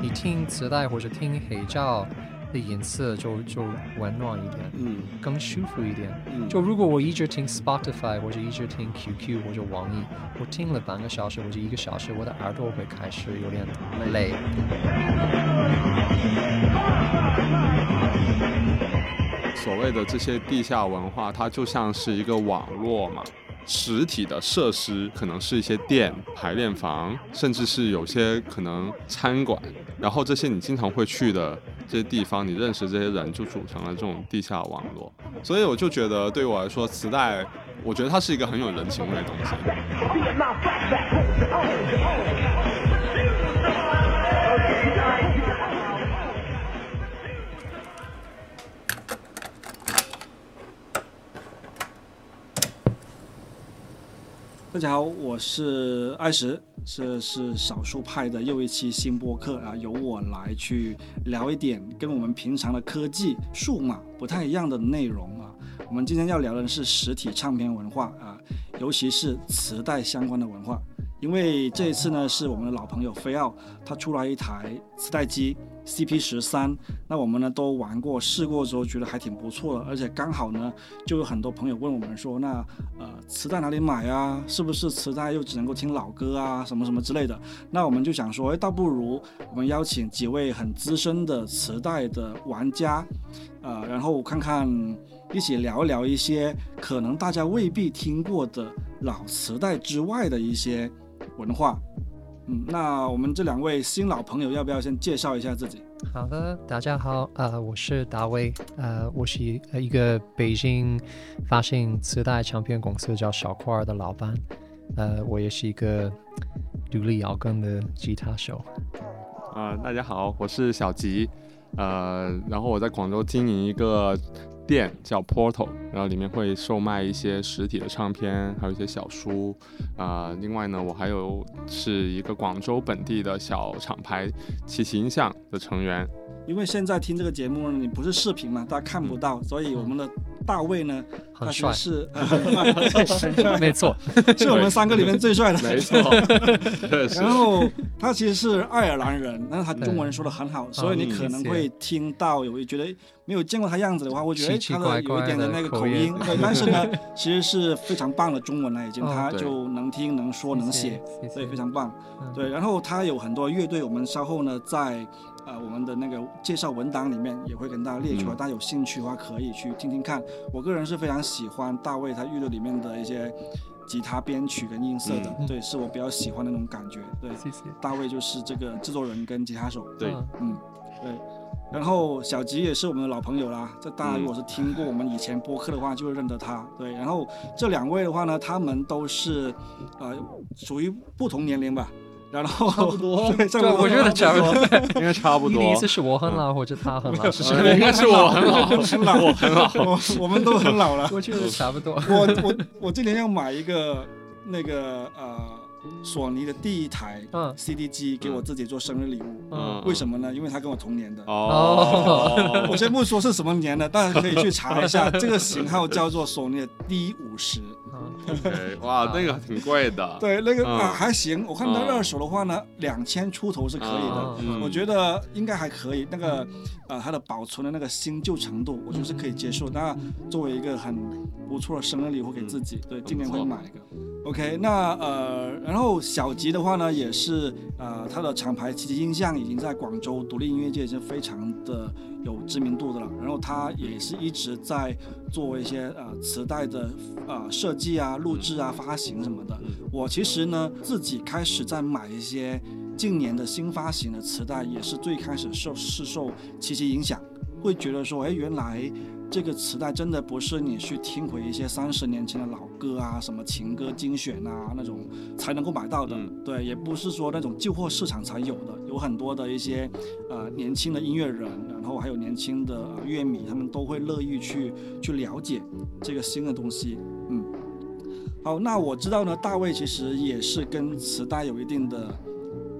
你听磁带或者听黑胶。的颜色就就温暖一点，嗯更舒服一点。嗯就如果我一直听 Spotify 或者一直听 QQ 或者网易，我听了半个小时或者一个小时，我的耳朵会开始有点累。所谓的这些地下文化，它就像是一个网络嘛。实体的设施可能是一些店、排练房，甚至是有些可能餐馆，然后这些你经常会去的这些地方，你认识这些人，就组成了这种地下网络。所以我就觉得，对我来说，磁带，我觉得它是一个很有人情味的东西。大家好，我是艾石，这是少数派的又一期新播客啊，由我来去聊一点跟我们平常的科技、数码不太一样的内容啊。我们今天要聊的是实体唱片文化啊，尤其是磁带相关的文化。因为这一次呢，是我们的老朋友飞奥，他出来一台磁带机 CP 十三，那我们呢都玩过、试过之后，觉得还挺不错的，而且刚好呢，就有很多朋友问我们说，那呃磁带哪里买啊？是不是磁带又只能够听老歌啊？什么什么之类的？那我们就想说，哎，倒不如我们邀请几位很资深的磁带的玩家，呃，然后看看一起聊聊一些可能大家未必听过的老磁带之外的一些文化。嗯，那我们这两位新老朋友要不要先介绍一下自己？好的，大家好，呃，我是大卫，呃，我是一个北京发行磁带唱片公司叫小块儿的老板，呃，我也是一个独立摇滚的吉他手。呃，大家好，我是小吉，呃，然后我在广州经营一个店叫 Portal，然后里面会售卖一些实体的唱片，还有一些小书，啊、另外呢，我还有是一个广州本地的小厂牌其形象的成员，因为现在听这个节目呢，你不是视频嘛，大家看不到，所以我们的大卫呢，他很帅其实，是、没错，是我们三个里面最帅的。没错，然后他其实是爱尔兰人，但是他中文说的很好，所以你可能会听到有觉得没有见过他样子的话，会觉得他的有一点的那个口音，对，但是呢，其实是非常棒的中文了，已经哦他就能听能说能写，谢谢，对，非常棒。嗯。对，然后他有很多乐队，我们稍后呢在呃我们的那个介绍文档里面也会跟大家列出来，嗯大家有兴趣的话可以去听听看。我个人是非常喜欢大卫他乐队里面的一些吉他编曲跟音色的，嗯对，是我比较喜欢的那种感觉。对，谢谢。大卫就是这个制作人跟吉他手，对嗯嗯，对。然后小吉也是我们的老朋友啦，这大家如果是听过我们以前播客的话，就会认得他。对，然后这两位的话呢，他们都是呃属于不同年龄吧，然后差不多，我觉得差不多。应该差不多。你意思是我很老，或者他很老？呃应该是我很老，是老，我很老，我我们都很老了。我觉得差不多。我我我今年要买一个那个呃索尼的第一台嗯 CD 机给我自己做生日礼物。嗯为什么呢？因为它跟我同年的。哦，我先不说是什么年的，大家可以去查一下，这个型号叫做索尼的 D 五十。嗯 OK，哇，那个挺贵的。对，那个、嗯啊还行，我看它嗯二手的话呢，两千出头是可以的。嗯我觉得应该还可以，那个呃，它的保存的那个新旧程度，我觉得是可以接受。那作为一个很不错的生日礼物给自己，对，今年会买一个。OK，那呃，然后小吉的话呢，也是呃，他的厂牌奇奇音像已经在广州独立音乐界已经非常的有知名度的了。然后他也是一直在做一些呃磁带的呃设计啊、录制啊、发行什么的。我其实呢自己开始在买一些近年的新发行的磁带，也是最开始受是受奇奇影响，会觉得说，哎，原来这个磁带真的不是你去听回一些三十年前的老歌啊，什么情歌精选啊那种才能够买到的，嗯。对，也不是说那种旧货市场才有的，有很多的一些呃年轻的音乐人，然后还有年轻的、呃乐迷，他们都会乐意去去了解这个新的东西，嗯。好，那我知道呢，大卫其实也是跟磁带有一定的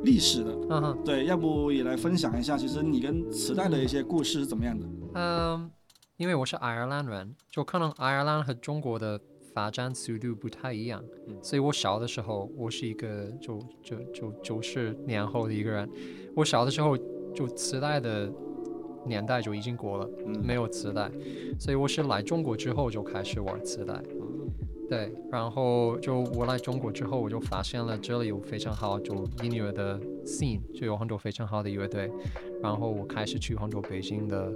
历史的。嗯哼，对，要不也来分享一下，其实你跟磁带的一些故事是怎么样的？嗯，因为我是爱尔兰人，就可能爱尔兰和中国的发展速度不太一样，嗯所以我小的时候，我是一个就就就九十年后的一个人，我小的时候就磁带的年代就已经过了，嗯没有磁带，所以我是来中国之后就开始玩磁带。对，然后就我来中国之后，我就发现了这里有非常好就音乐的 scene，就有很多非常好的乐队，然后我开始去很多北京的，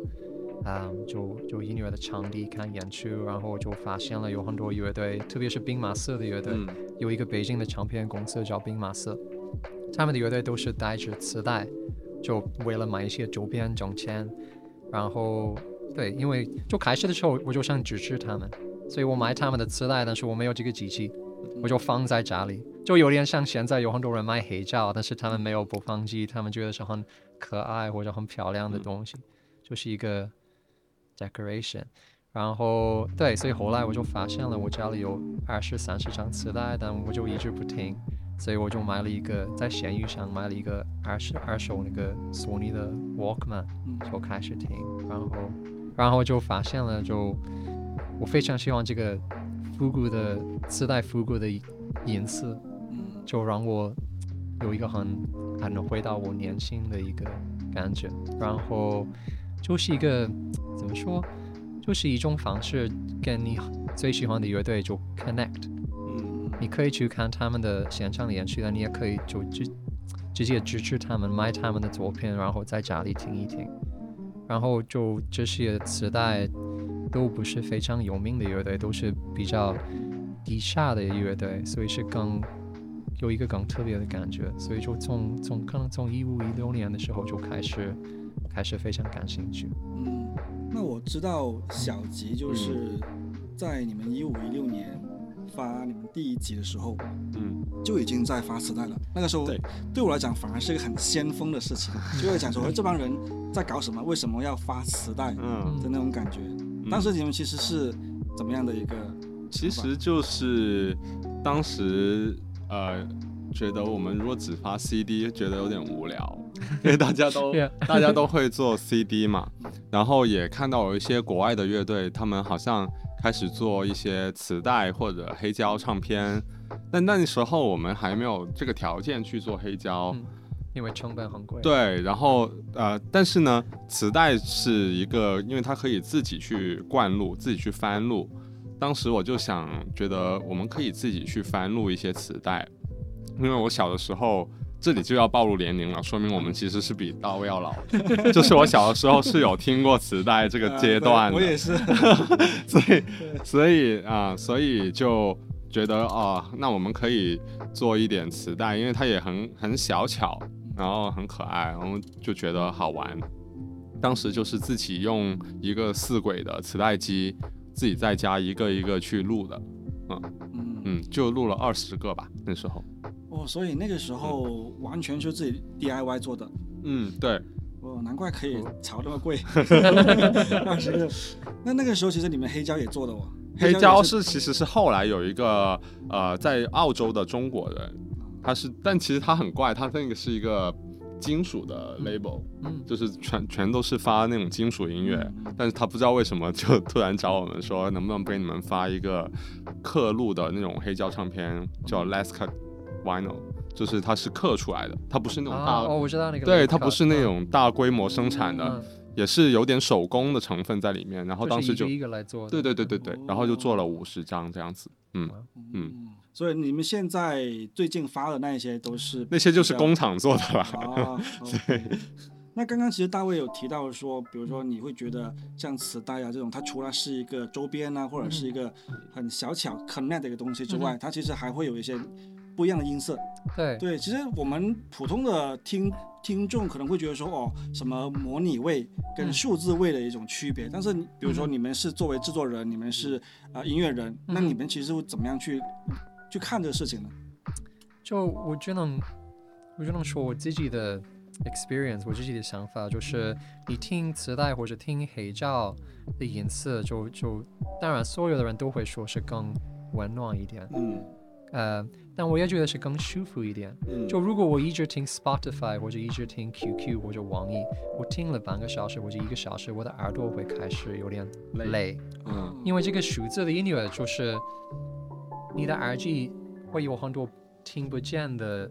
嗯，就就音乐的场地看演出，然后就发现了有很多乐队，特别是兵马色的乐队，嗯有一个北京的唱片公司叫兵马色，他们的乐队都是带着磁带，就为了买一些周边挣钱，然后对，因为就开始的时候我就想支持他们，所以我买他们的磁带，但是我没有这个机器，我就放在家里，就有点像现在有很多人卖黑胶，但是他们没有播放机，他们觉得是很可爱或者很漂亮的东西，就是一个 decoration。然后对，所以后来我就发现了我家里有二十三十张磁带，但我就一直不听，所以我就买了一个在闲鱼上买了一个二十二手那个索尼的 Walkman，嗯。就开始听，然后然后就发现了就我非常喜欢这个复古的自带复古的颜色，嗯。就让我有一个很很能回到我年轻的一个感觉，然后就是一个怎么说，就是一种方式跟你最喜欢的乐队就 connect，嗯。你可以去看他们的现场演出，但你也可以就直直接支持他们，买他们的作品，然后在家里听一听，然后就这些磁带都不是非常有名的乐队，都是比较低下的乐队，所以是更有一个更特别的感觉，所以就从从可能从一五一六年的时候就开始开始非常感兴趣。嗯，那我知道小吉就是在你们一五一六年发你们第一集的时候，嗯就已经在发磁带了。那个时候对对我来讲反而是一个很先锋的事情，就会讲说，哎，这帮人在搞什么？为什么要发磁带嗯的嗯，那种感觉？当时你们其实是怎么样的一个？其实就是当时呃觉得我们如果只发 CD，觉得有点无聊，因为大家都 大家都会做 CD 嘛，然后也看到有一些国外的乐队，他们好像开始做一些磁带或者黑胶唱片，但那时候我们还没有这个条件去做黑胶。嗯因为成本很贵。，对，然后呃，但是呢，磁带是一个，因为它可以自己去灌录，自己去翻录。当时我就想，觉得我们可以自己去翻录一些磁带，因为我小的时候，这里就要暴露年龄了，说明我们其实是比大卫要老的。就是我小的时候是有听过磁带这个呃阶段我也是。所以所以啊、所以就觉得啊、那我们可以做一点磁带，因为它也很很小巧，然后很可爱，然后就觉得好玩。当时就是自己用一个四轨的磁带机，自己在家一个一个去录的，嗯，嗯，就录了二十个吧，那时候。哦，所以那个时候完全就自己 DIY 做的。嗯，对，哦，难怪可以哦炒那么贵。那那个时候其实你们黑胶也做的哦，黑胶是其实是后来有一个呃在澳洲的中国人，他是，但其实他很怪，他那个是一个金属的 label，嗯。就是全全都是发那种金属音乐，嗯。但是他不知道为什么就突然找我们说能不能给你们发一个刻录的那种黑胶唱片，叫 Let's Cut Vinyl，就是它是刻出来的，它不是那种大，啊，哦，我知道那个。对，它不是那种大规模生产的，嗯，也是有点手工的成分在里面，然后当时就是一个来做的。对对对对对，然后就做了五十张这样子，嗯，嗯，所以你们现在最近发的那一些都是 那些就是工厂做的了。啊，对。那刚刚其实大卫有提到说，比如说你会觉得像磁带啊这种，它除了是一个周边啊，或者是一个很小巧 connect 的一个东西之外，嗯它其实还会有一些不一样的音色。对对，其实我们普通的听听众可能会觉得说，哦，什么模拟位跟嗯数字位的一种区别。但是比如说你们是作为制作人，你们是啊、呃音乐人，那你们其实会怎么样去去看这个事情呢？就我只能，我只能说我自己的 experience，我自己的想法就是，你听磁带或者听黑胶的音色，就就当然所有的人都会说是更温暖一点，嗯呃，但我也觉得是更舒服一点。嗯，就如果我一直听 Spotify 或者一直听 QQ 或者网易，我听了半个小时或者一个小时，我的耳朵会开始有点累累，嗯因为这个数字的音乐就是你的耳机会有很多听不见的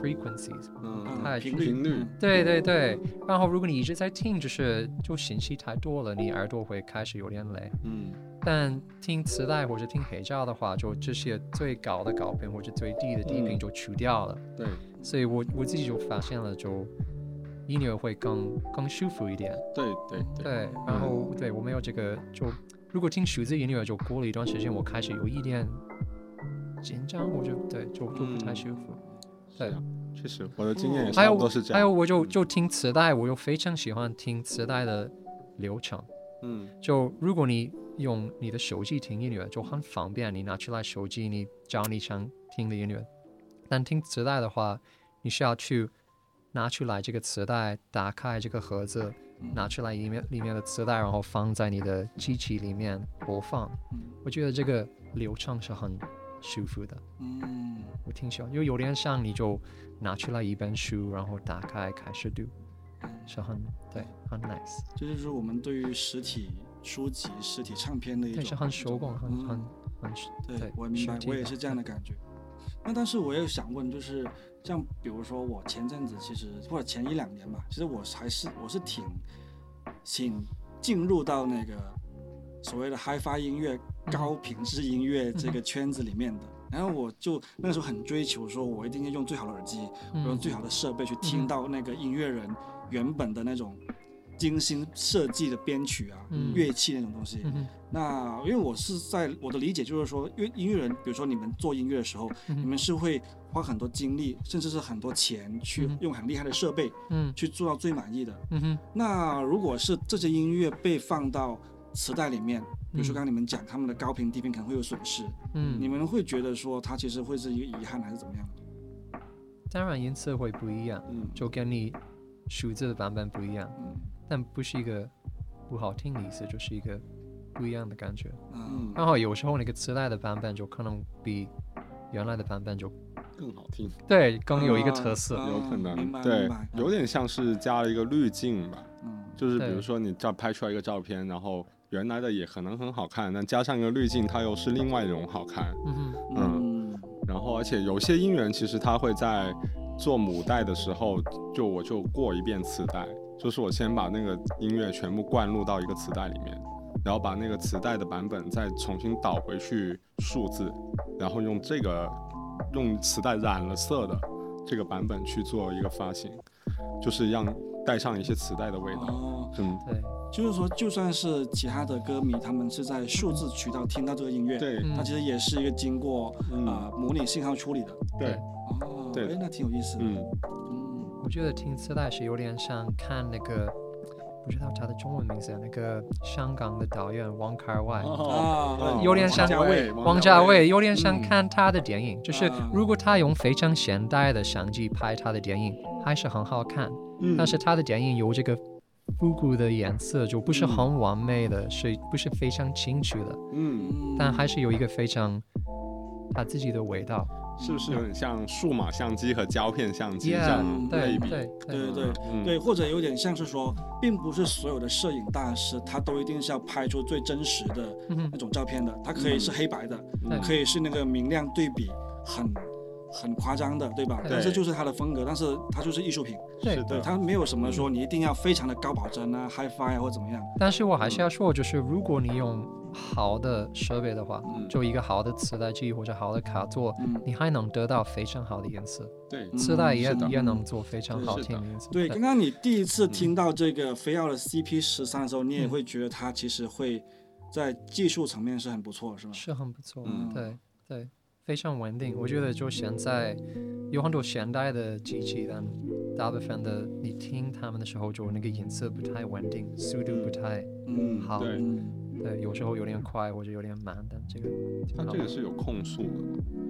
frequencies。嗯太频频率嗯对对对，然后如果你一直在听，就是就信息太多了，你耳朵会开始有点累。嗯但听磁带或者听黑胶的话，就这些最高的高频或者最低的低频嗯就去掉了。对，所以我我自己就发现了，就音乐会更更舒服一点。对对对，对，然后对我没有这个，就如果听数字音乐，就过了一段时间，我开始有一点紧张，我就对就就不太嗯舒服。对啊，确实，我的经验也还有差不多是这样。还有，我就就听磁带，我又非常喜欢听磁带的流程。嗯就如果你用你的手机听音乐，就很方便，你拿出来手机，你找你想听的音乐。但听磁带的话，你需要去拿出来这个磁带，打开这个盒子，拿出来里面里面的磁带，然后放在你的机器里面播放。嗯我觉得这个流程是很舒服的，嗯我挺喜欢，因为有点像你就拿出来一本书，然后打开开始读，是很对，很 nice，这就是我们对于实体书籍、实体唱片的一种，很手工，很嗯。很很对对，我明白我也是这样的感觉。那但是我也想问，就是像比如说我前阵子其实或者前一两年吧，其实我还是我是挺挺进入到那个所谓的 HiFi 音乐、嗯。高品质音乐这个圈子里面的。然后我就那个时候很追求，说我一定要用最好的耳机，我用嗯最好的设备去听嗯。到那个音乐人原本的那种精心设计的编曲啊、嗯。乐器那种东西。嗯那因为我是在我的理解就是说，因为音乐人，比如说你们做音乐的时候，嗯你们是会花很多精力，甚至是很多钱去用很厉害的设备嗯。去做到最满意的。嗯哼。那如果是这些音乐被放到磁带里面，比如说嗯刚刚你们讲他们的高频低频可能会有损失，嗯。你嗯，们会觉得说它其实会是一个遗憾还是怎么样？当然音色会不一样，嗯。就跟你数字的版本不一样，嗯但不是一个不好听的意思，就是一个不一样的感觉。嗯然后有时候那个磁带的版本就可能比原来的版本就更好听，对更有一个特色。啊有可能对，有点像是加了一个滤镜吧。嗯就是比如说你照拍出来一个照片，然后原来的也可能很好看，但加上一个滤镜，它又是另外一种好看。嗯哼嗯然后而且有些音源其实它会在做母带的时候，就我就过一遍磁带，就是我先把那个音乐全部灌入到一个磁带里面，然后把那个磁带的版本再重新导回去数字，然后用这个用磁带染了色的这个版本去做一个发行，就是让带上一些磁带的味道。哦，嗯，对，就是说，就算是其他的歌迷，他们是在数字渠道听到这个音乐，对，嗯它其实也是一个经过嗯啊、呃模拟信号处理的。对，哦，对哎，那挺有意思的。嗯，嗯我觉得听磁带是有点像看那个，不知道他的中文名字，那个香港的导演王凯外。有点像王家卫，有点像嗯看他的电影，就是啊如果他用非常现代的相机拍他的电影，还是很好看。嗯但是他的电影有这个复古的颜色，就不是嗯很完美的，是不是非常清楚的？嗯，嗯但还是有一个非常他自己的味道。是不是有点像数码相机和胶片相机这样对类比？对对对。对嗯。对，或者有点像是说，并不是所有的摄影大师他都一定是要拍出最真实的那种照片的，它可以是黑白的，对。可以是那个明亮对比很很夸张的，对吧？对。但是就是它的风格，但是它就是艺术品，对。对，它没有什么说你一定要非常的高保真啊、HiFi 啊或怎么样。但是我还是要说，就是如果你用好的设备的话，嗯。就一个好的磁带机或者好的卡座，嗯，你还能得到非常好的颜色，对，嗯磁带也也能做非常好的听的颜色。对，刚刚你第一次听嗯到这个飞奥的 CP 十三的时候，你也会觉得它其实会在技术层面是很不错，是吗？是很不错，嗯。对对，非常稳定。我觉得就现在有很多现代的机器，但大部分的你听他们的时候，就那个音色不太稳定，速度不太嗯，好。对，有时候有点快或者有点慢，但这个它这个是有控诉的，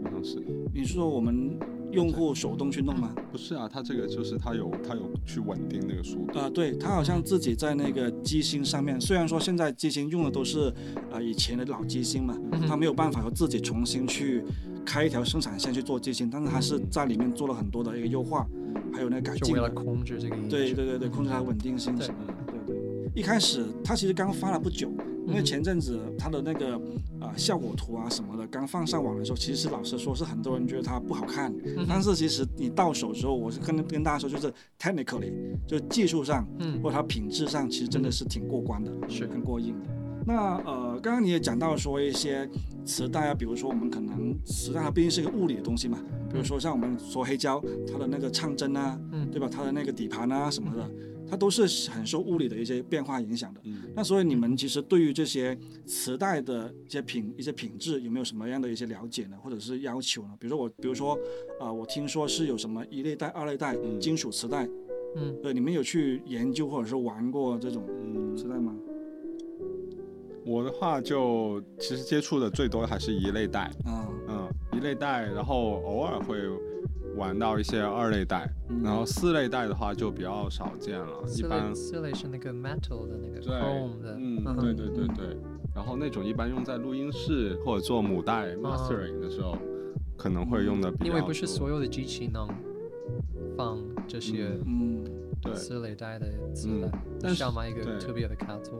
好像是。你是说我们用户手动去弄吗？不是啊，它这个就是它有它有去稳定那个速度。呃，对，它好像自己在那个机芯上面，虽然说现在机芯用的都是呃以前的老机芯嘛，嗯他没有办法说自己重新去开一条生产线去做机芯，但是它是在里面做了很多的一个优化，还有那个改进的。就为了控制这个。对对对对，控制它的稳定性对什么的。对对，一开始它其实刚发了不久，因为嗯。前阵子它的那个呃效果图啊什么的刚放上网的时候，其实老实说是很多人觉得它不好看，嗯但是其实你到手之后，我是跟跟大家说，就是 technically 就技术上嗯。或者它品质上，其实真的是挺过关的，是。很过硬的。那呃，刚刚你也讲到说一些磁带啊，比如说我们可能磁带它毕竟是一个物理的东西嘛，比如说像我们说黑胶，它的那个唱针啊，嗯对吧？它的那个底盘啊什么的，它都是很受物理的一些变化影响的。嗯，那所以你们其实对于这些磁带的一些品一些品质有没有什么样的一些了解呢，或者是要求呢？比如说我，比如说，呃，我听说是有什么一类带、二类带、嗯金属磁带，嗯，对，你们有去研究或者是玩过这种嗯磁带吗？我的话就其实接触的最多还是一类带，嗯，嗯，一类带，然后偶尔会玩到一些二类带，嗯。然后四类带的话就比较少见了，一般四类是那个 metal 的那个对 chrome 的，嗯，哼对对对对，然后那种一般用在录音室或者做母带 mastering 的时候，可能会用的比较多。因为不是所有的机器能放这些嗯对。四类带的磁嗯带，但是要买一个对。特别的卡座。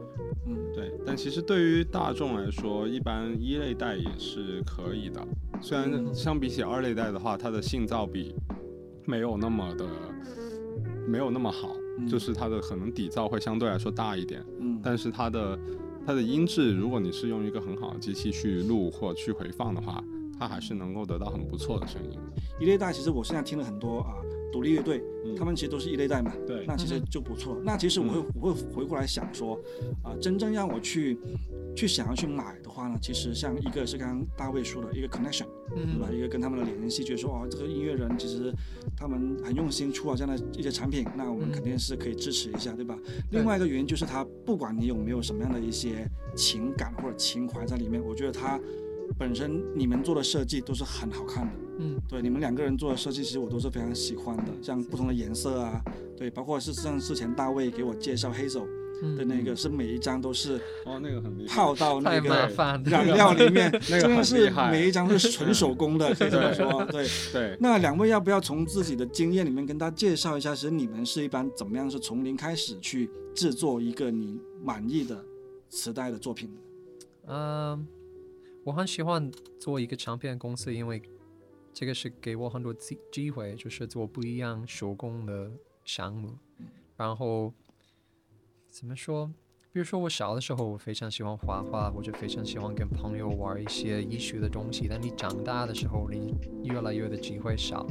嗯对，但其实对于大众来说，一般一类带也是可以的。虽然嗯。相比起二类带的话，它的信噪比没有那么的没有那么好，嗯。就是它的可能底噪会相对来说大一点，嗯，但是它的它的音质，如果你是用一个很好的机器去录或去回放的话，它还是能够得到很不错的声音。一类带其实我现在听了很多啊，独立乐队，嗯他们其实都是一类代嘛，对那其实就不错。那其实我会我会回过来想说，啊、真正让我去去想要去买的话呢，其实像一个是刚刚大卫说的一个 connection，对吧？嗯一个跟他们的联系，觉得说哦，这个音乐人其实他们很用心出了这样的一些产品，那我们嗯肯定是可以支持一下，对吧？另外一个原因就是他不管你有没有什么样的一些情感或者情怀在里面，我觉得他本身你们做的设计都是很好看的。嗯对，你们两个人做的设计，其实我都是非常喜欢的，像不同的颜色啊，对，包括是像之前大卫给我介绍 Hazel 嗯的那个，是每一张都是哦，那个很厉害。泡到那个。染料里面，那个真的是每一张都是纯手工的，可以这么说。对，对，那两位要不要从自己的经验里面跟大家介绍一下，其实你们是一般怎么样是从零开始去制作一个你满意的磁带的作品的？嗯，我很喜欢做一个唱片公司，因为这个是给我很多机机会，就是做不一样手工的项目。然后怎么说？比如说我小的时候，我非常喜欢画画，或者非常喜欢跟朋友玩一些艺术的东西。但你长大的时候，你越来越的机会少。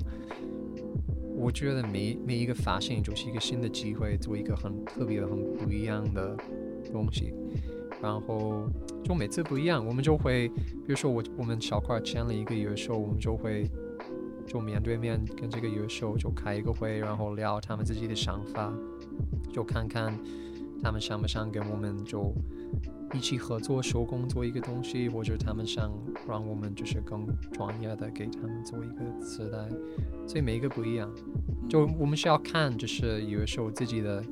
我觉得每每一个发现就是一个新的机会，做一个很特别、很不一样的东西。然后就每次不一样，我们就会，比如说我我们小块签了一个乐手，我们就会就面对面跟这个乐手就开一个会，然后聊他们自己的想法，就看看他们想不想跟我们就一起合作手工做一个东西，或者他们想让我们就是更专业的给他们做一个磁带，所以每一个不一样，就我们需要看就是乐手自己的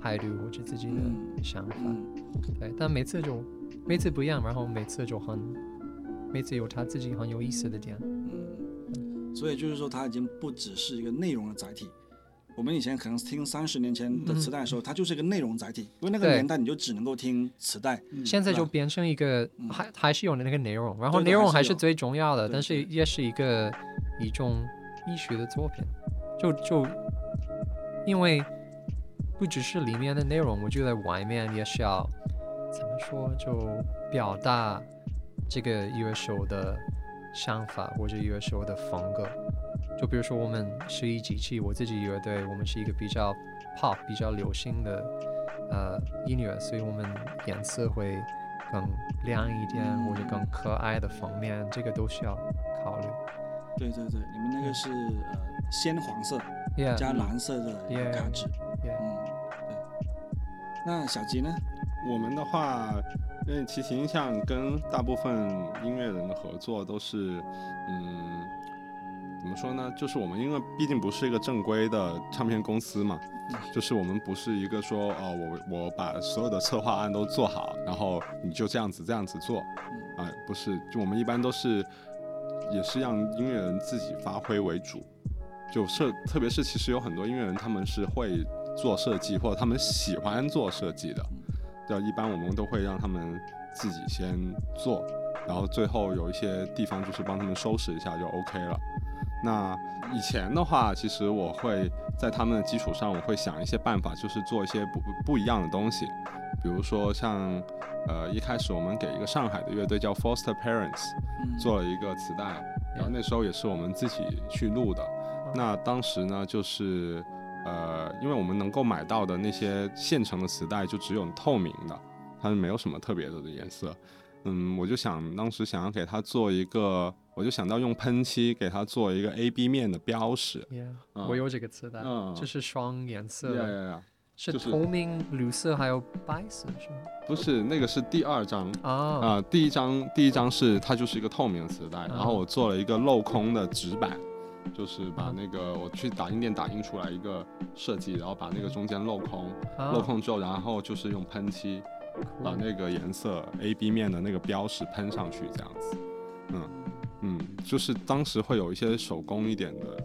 态度或者自己的嗯想法。嗯。对，但每次就每次不一样，然后每次就很，每次有他自己很有意思的点。嗯，所以就是说，它已经不只是一个内容的载体。我们以前可能听三十年前的磁带的时候，它就是一个内容载体，因为那个年代你就只能够听磁带。现在就变成一个嗯。还还是有那个内容，然后内容还是最重要的，对但是也是一个一种艺术的作品，就就因为不只是里面的内容，我觉得外面也是要怎么说，就表达这个乐手的想法或者乐手的风格。就比如说我们十一机器，我自己乐队，我们是一个比较 pop、比较流行的呃音乐，所以我们颜色会更亮一点，或者更可爱的封面，这个都需要考虑。对对对，你们那个是呃鲜黄色加蓝色的卡纸。那小吉呢？我们的话，因为齐秦像跟大部分音乐人的合作都是，嗯，怎怎么说呢？就是我们因为毕竟不是一个正规的唱片公司嘛，就是我们不是一个说哦，我我把所有的策划案都做好，然后你就这样子这样子做，啊、不是，就我们一般都是也是让音乐人自己发挥为主，就设，特别是其实有很多音乐人他们是会做设计或者他们喜欢做设计的，对，一般我们都会让他们自己先做，然后最后有一些地方就是帮他们收拾一下就 OK 了。那以前的话，其实我会在他们的基础上，我会想一些办法，就是做一些不不一样的东西，比如说像呃一开始我们给一个上海的乐队叫 Foster Parents 嗯做了一个磁带，然后那时候也是我们自己去录的。那当时呢，就是呃，因为我们能够买到的那些现成的磁带就只有透明的，它是没有什么特别的颜色。嗯，我就想当时想要给它做一个，我就想到用喷漆给它做一个 A B 面的标识。Yeah，、嗯我有这个磁带，嗯就是双颜色对的，是就是透明、绿色还有白色是吗？不是那个是第二张啊、啊、第一张第一张是它就是一个透明的磁带，然后我做了一个镂空的纸板，就是把那个我去打印店打印出来一个设计，然后把那个中间镂空，啊镂空之后，然后就是用喷漆把那个颜色 A B 面的那个标识喷上去，这样子，嗯嗯，就是当时会有一些手工一点的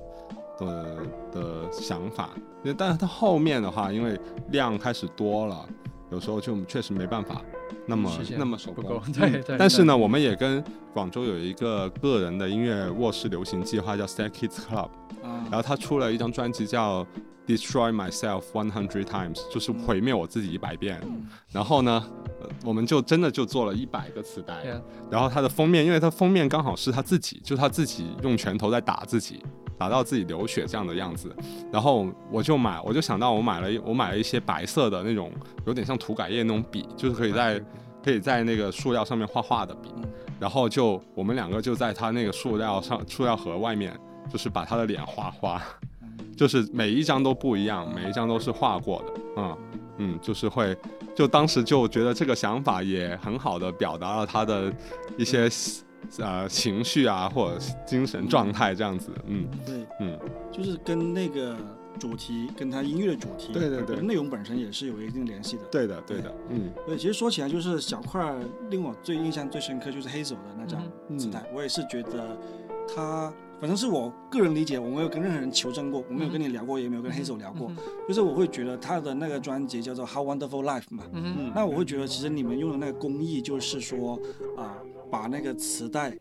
的的想法，但是它后面的话，因为量开始多了，有时候就确实没办法那么那么手不工。够，，对对。但是呢，我们也跟广州有一个个人的音乐卧室流行计划叫 Stack Kids Club，啊。然后他出了一张专辑叫 Destroy Myself One Hundred Times，就是毁灭我自己一百遍。嗯。然后呢，呃我们就真的就做了一百个磁带。然后它的封面，因为它封面刚好是他自己，就是他自己用拳头在打自己。打到自己流血这样的样子，然后我就买，我就想到我买了一我买了一些白色的那种，有点像涂改液那种笔，就是可以在可以在那个塑料上面画画的笔，嗯。然后就我们两个就在他那个塑料上塑料盒外面，就是把他的脸画画，就是每一张都不一样，每一张都是画过的，嗯嗯，就是会，就当时就觉得这个想法也很好的表达了他的一些呃情绪啊或者精神状态这样子，嗯对，嗯，就是跟那个主题，跟他音乐的主题，对对对内容本身也是有一定联系的。对的对的，嗯。对，其实说起来，就是小块儿令我最印象最深刻就是黑手的那张嗯磁带，我也是觉得他，反正是我个人理解，我没有跟任何人求证过，我没有跟你聊过，也没有跟黑手聊过，就是我会觉得他的那个专辑叫做《How Wonderful Life》嘛，嗯嗯那我会觉得其实你们用的那个工艺就是说啊、把那个磁带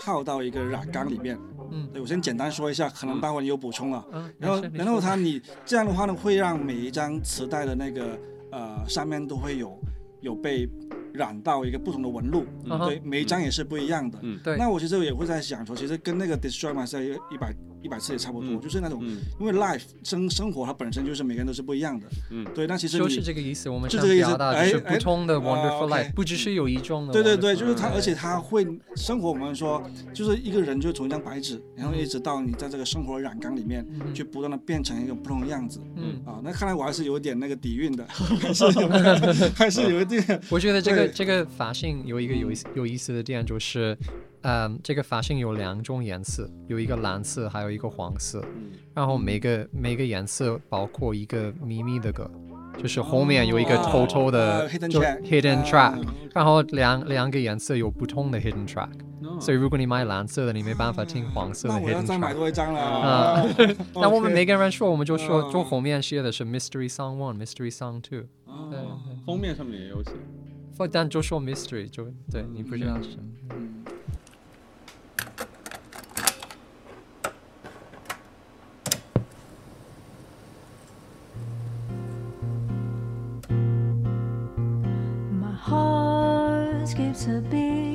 泡到一个染缸里面。嗯对，我先简单说一下，可能待会儿你有补充了。嗯，然后，然后他你这样的话呢，会让每一张磁带的那个呃上面都会有有被染到一个不同的纹路，嗯对，每一张也是不一样的。嗯。对。那我其实也会在想说，其实跟那个 Destroy Myself 一百一百次也差不多，嗯就是那种，嗯因为 life 生生活它本身就是每个人都是不一样的，嗯对。那其实就是这个意思。我们想就这个意思表达就哎是不同的哎 wonderful 啊 life，，OK 不只是有一种的。对对对，就是它，嗯而且它会生活。我们说，就是一个人就从一张白纸，然后一直到你在这个生活染缸里面，嗯去不断的变成一个不同的样子。嗯，啊，那看来我还是有点那个底蕴的，还是有，还是有一点。我觉得这个这个发型有一个有意思有意思的点就是，嗯，这个发型有两种颜色，有一个蓝色，还有一个黄色。然后每个每个颜色包括一个秘密的歌，就是后面有一个哦。偷偷的呃，hidden track，然后两两个颜色有不同的 hidden track，嗯所以如果你买蓝色的，你没办法听黄色的那我要 hidden track。多一张了。啊。那我们每个人说，我们就说，嗯就后面写的是 Mystery Song One、Mystery Song Two，哦对封面上面也有写，但就说 Mystery，就对你不知道是什么。嗯 My heart skips a beat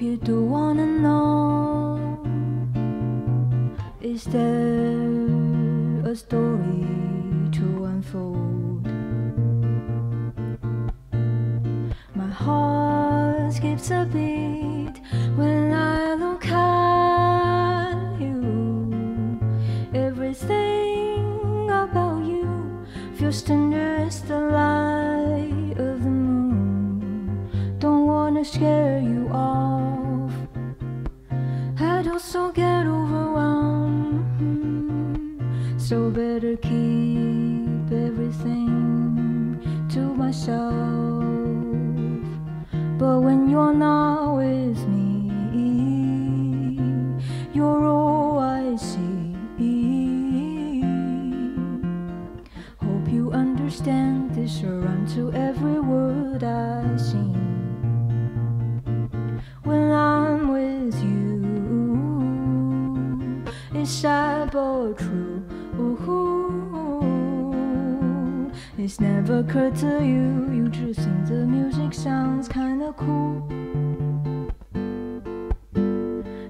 you do wanna know. Is there a story to unfold? My heart skips a beat better keep everything to myself. But when you're not with It's never occurred to you, you just think the music sounds kinda cool.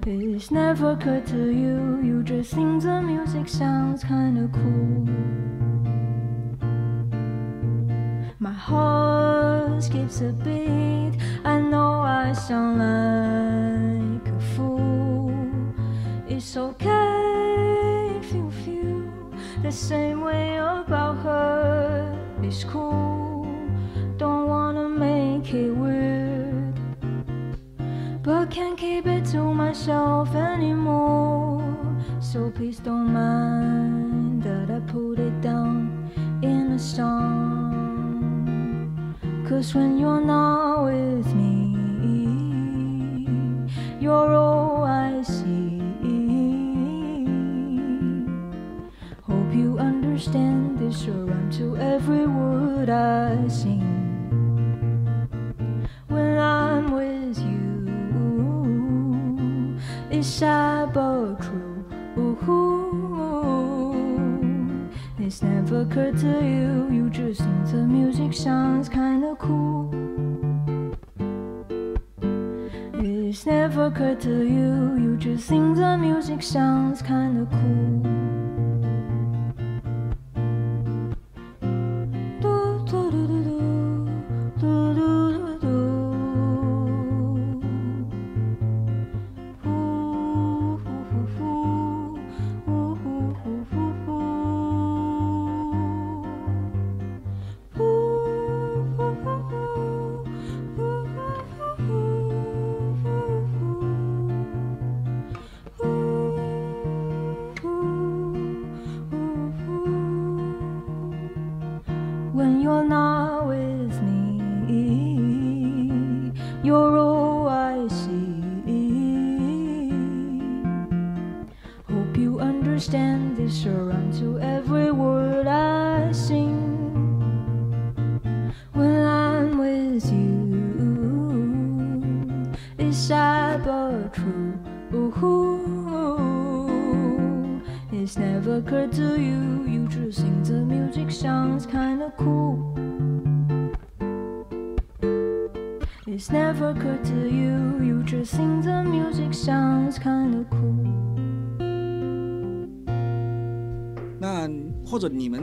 It's never occurred to you, you just think the music sounds kinda cool. My heart skips a beat, I know I sound like a fool. It's okay if you feel the same myself anymore. So please don't mind that I put it down in a song. Cause when you're not with me, you're all I see. Hope you understand this around to every word I sing. True. It's never occurred to you, you just think the music sounds kinda cool. It's never occurred to you, you just think the music sounds kinda cool.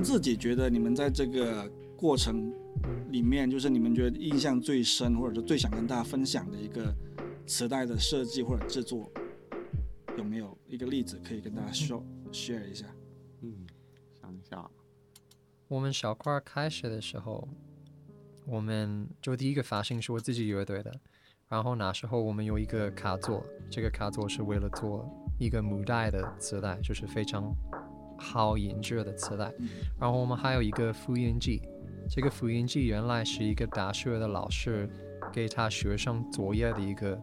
自己觉得，你们在这个过程里面，就是你们觉得印象最深，或者说最想跟大家分享的一个磁带的设计或者制作，有没有一个例子可以跟大家说 share 一下？嗯，想一下，我们小块开始的时候，我们就第一个发行是我自己乐队的，然后那时候我们有一个卡座，这个卡座是为了做一个母带的磁带，就是非常好音质的磁带。然后我们还有一个复印机，这个复印机原来是一个大学的老师给他学生作业的一个，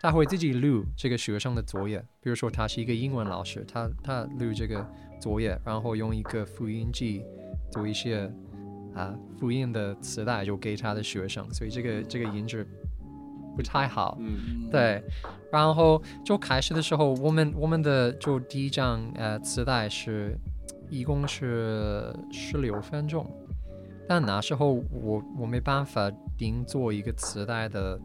他会自己录这个学生的作业，比如说他是一个英文老师，他他录这个作业，然后用一个复印机做一些啊复印的磁带，就给他的学生，所以这个这个音质不太好。嗯。对，然后就开始的时候，我们我们的就第一张呃磁带是一共是十六分钟，但那时候我我没办法定做一个磁带的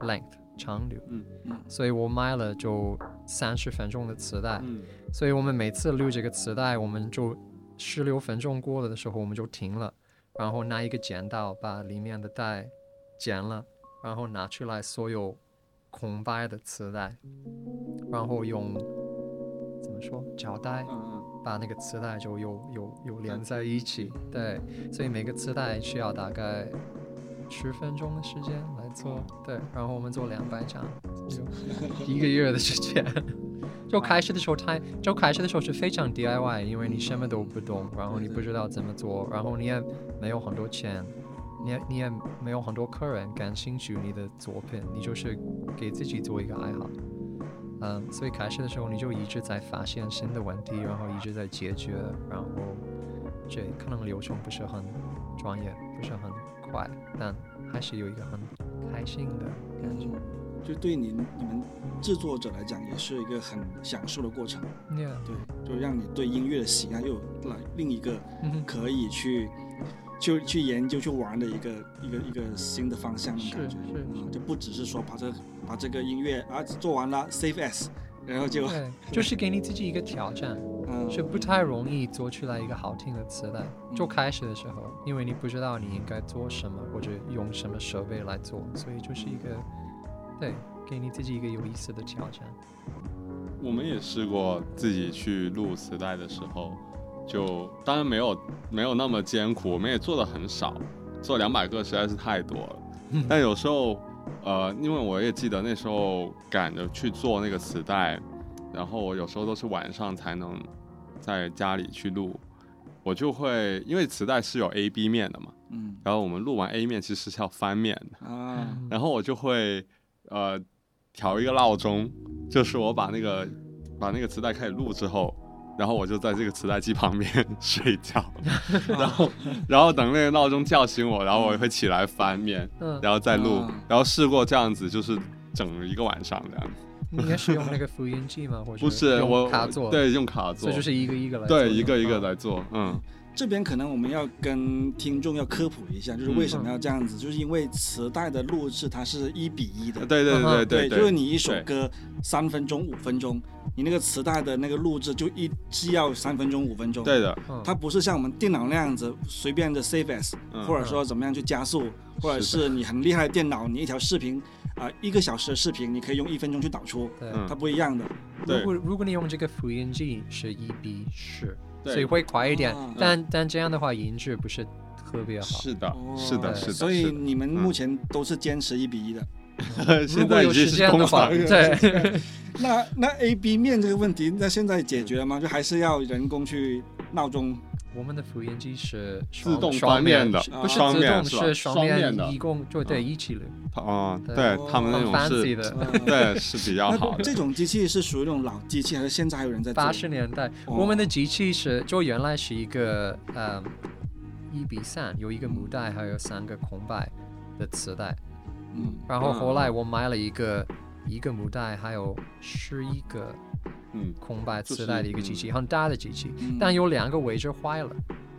length 长度，嗯。所以我买了就三十分钟的磁带，嗯。所以我们每次录这个磁带，我们就十六分钟过了的时候，我们就停了，然后拿一个剪刀把里面的带剪了，然后拿出来所有空白的磁带，然后用怎么说胶带嗯把那个磁带就又又又连在一起，对，所以每个磁带需要大概十分钟的时间来做，对，然后我们做两百张，就一个月的时间，就开始的时候太，就开始的时候是非常 DIY，因为你什么都不懂，然后你不知道怎么做，然后你也没有很多钱，你你也没有很多客人感兴趣你的作品，你就是给自己做一个爱好。嗯，所以开始的时候你就一直在发现新的问题，然后一直在解决，然后这可能流程不是很专业，不是很快，但还是有一个很开心的感觉。就对您你们制作者来讲，也是一个很享受的过程。对，就让你对音乐的喜爱又来另一个可以去去去研究、去玩的一个一个一个新的方向的感觉。就不只是说把这把这个音乐啊做完了 save as，然后就对，就是给你自己一个挑战，嗯是不太容易做出来一个好听的磁带。就嗯开始的时候，因为你不知道你应该做什么或者用什么设备来做，所以就是一个对，给你自己一个有意思的挑战。我们也试过自己去录磁带的时候，就当然没有没有那么艰苦，我们也做的很少，做两百个实在是太多了。但有时候，呃，因为我也记得那时候赶着去做那个磁带，然后我有时候都是晚上才能在家里去录，我就会因为磁带是有 A、B 面的嘛，嗯然后我们录完 A 面其实是要翻面的。啊然后我就会呃调一个闹钟，就是我把那个把那个磁带开始录之后，然后我就在这个磁带机旁边 睡觉，然后然后等那个闹钟叫醒我，然后我会起来翻面，嗯，然后再录啊，然后试过这样子，就是整一个晚上这样子。你也是用那个复印机吗？或者不是我卡座？，对用卡做所以，就是一个一个来做。对一个一个嗯来做，嗯这边可能我们要跟听众要科普一下，就是为什么要这样子，就是因为磁带的录制它是一比一的。对对对对就是你一首歌三分钟、五分钟，你那个磁带的那个录制就一只要三分钟、五分钟。对的，嗯。它不是像我们电脑那样子随便的 save as，、嗯。或者说怎么样去加速，或者是你很厉害的电脑，你一条视频啊、一个小时的视频，你可以用一分钟去导出，它不一样的。对。如果如果你用这个复印机是一比十，对。所以会快一点啊，但但这样的话音质不是特别好。是的哦，是的，是的，所以你们目前都是坚持一比一的。如 现果有时在已经是间的话，工厂对，那那 A B 面这个问题，那现在解决了吗？就还是要人工去闹钟？我们的复印机是自动双面的不是双自动面是双双面的。一共就对嗯一起录，啊，对对他们那种是，对是比较好的。这种机器是属于那种老机器，还是现在还有人在做？八十年代，哦。我们的机器是就原来是一个呃一比三，有一个母带，还有三个空白的磁带。嗯，然后后来我买了一个一个母带，还有十一个嗯，空白磁带的一个机器，很大的机器，嗯但有两个位置坏了，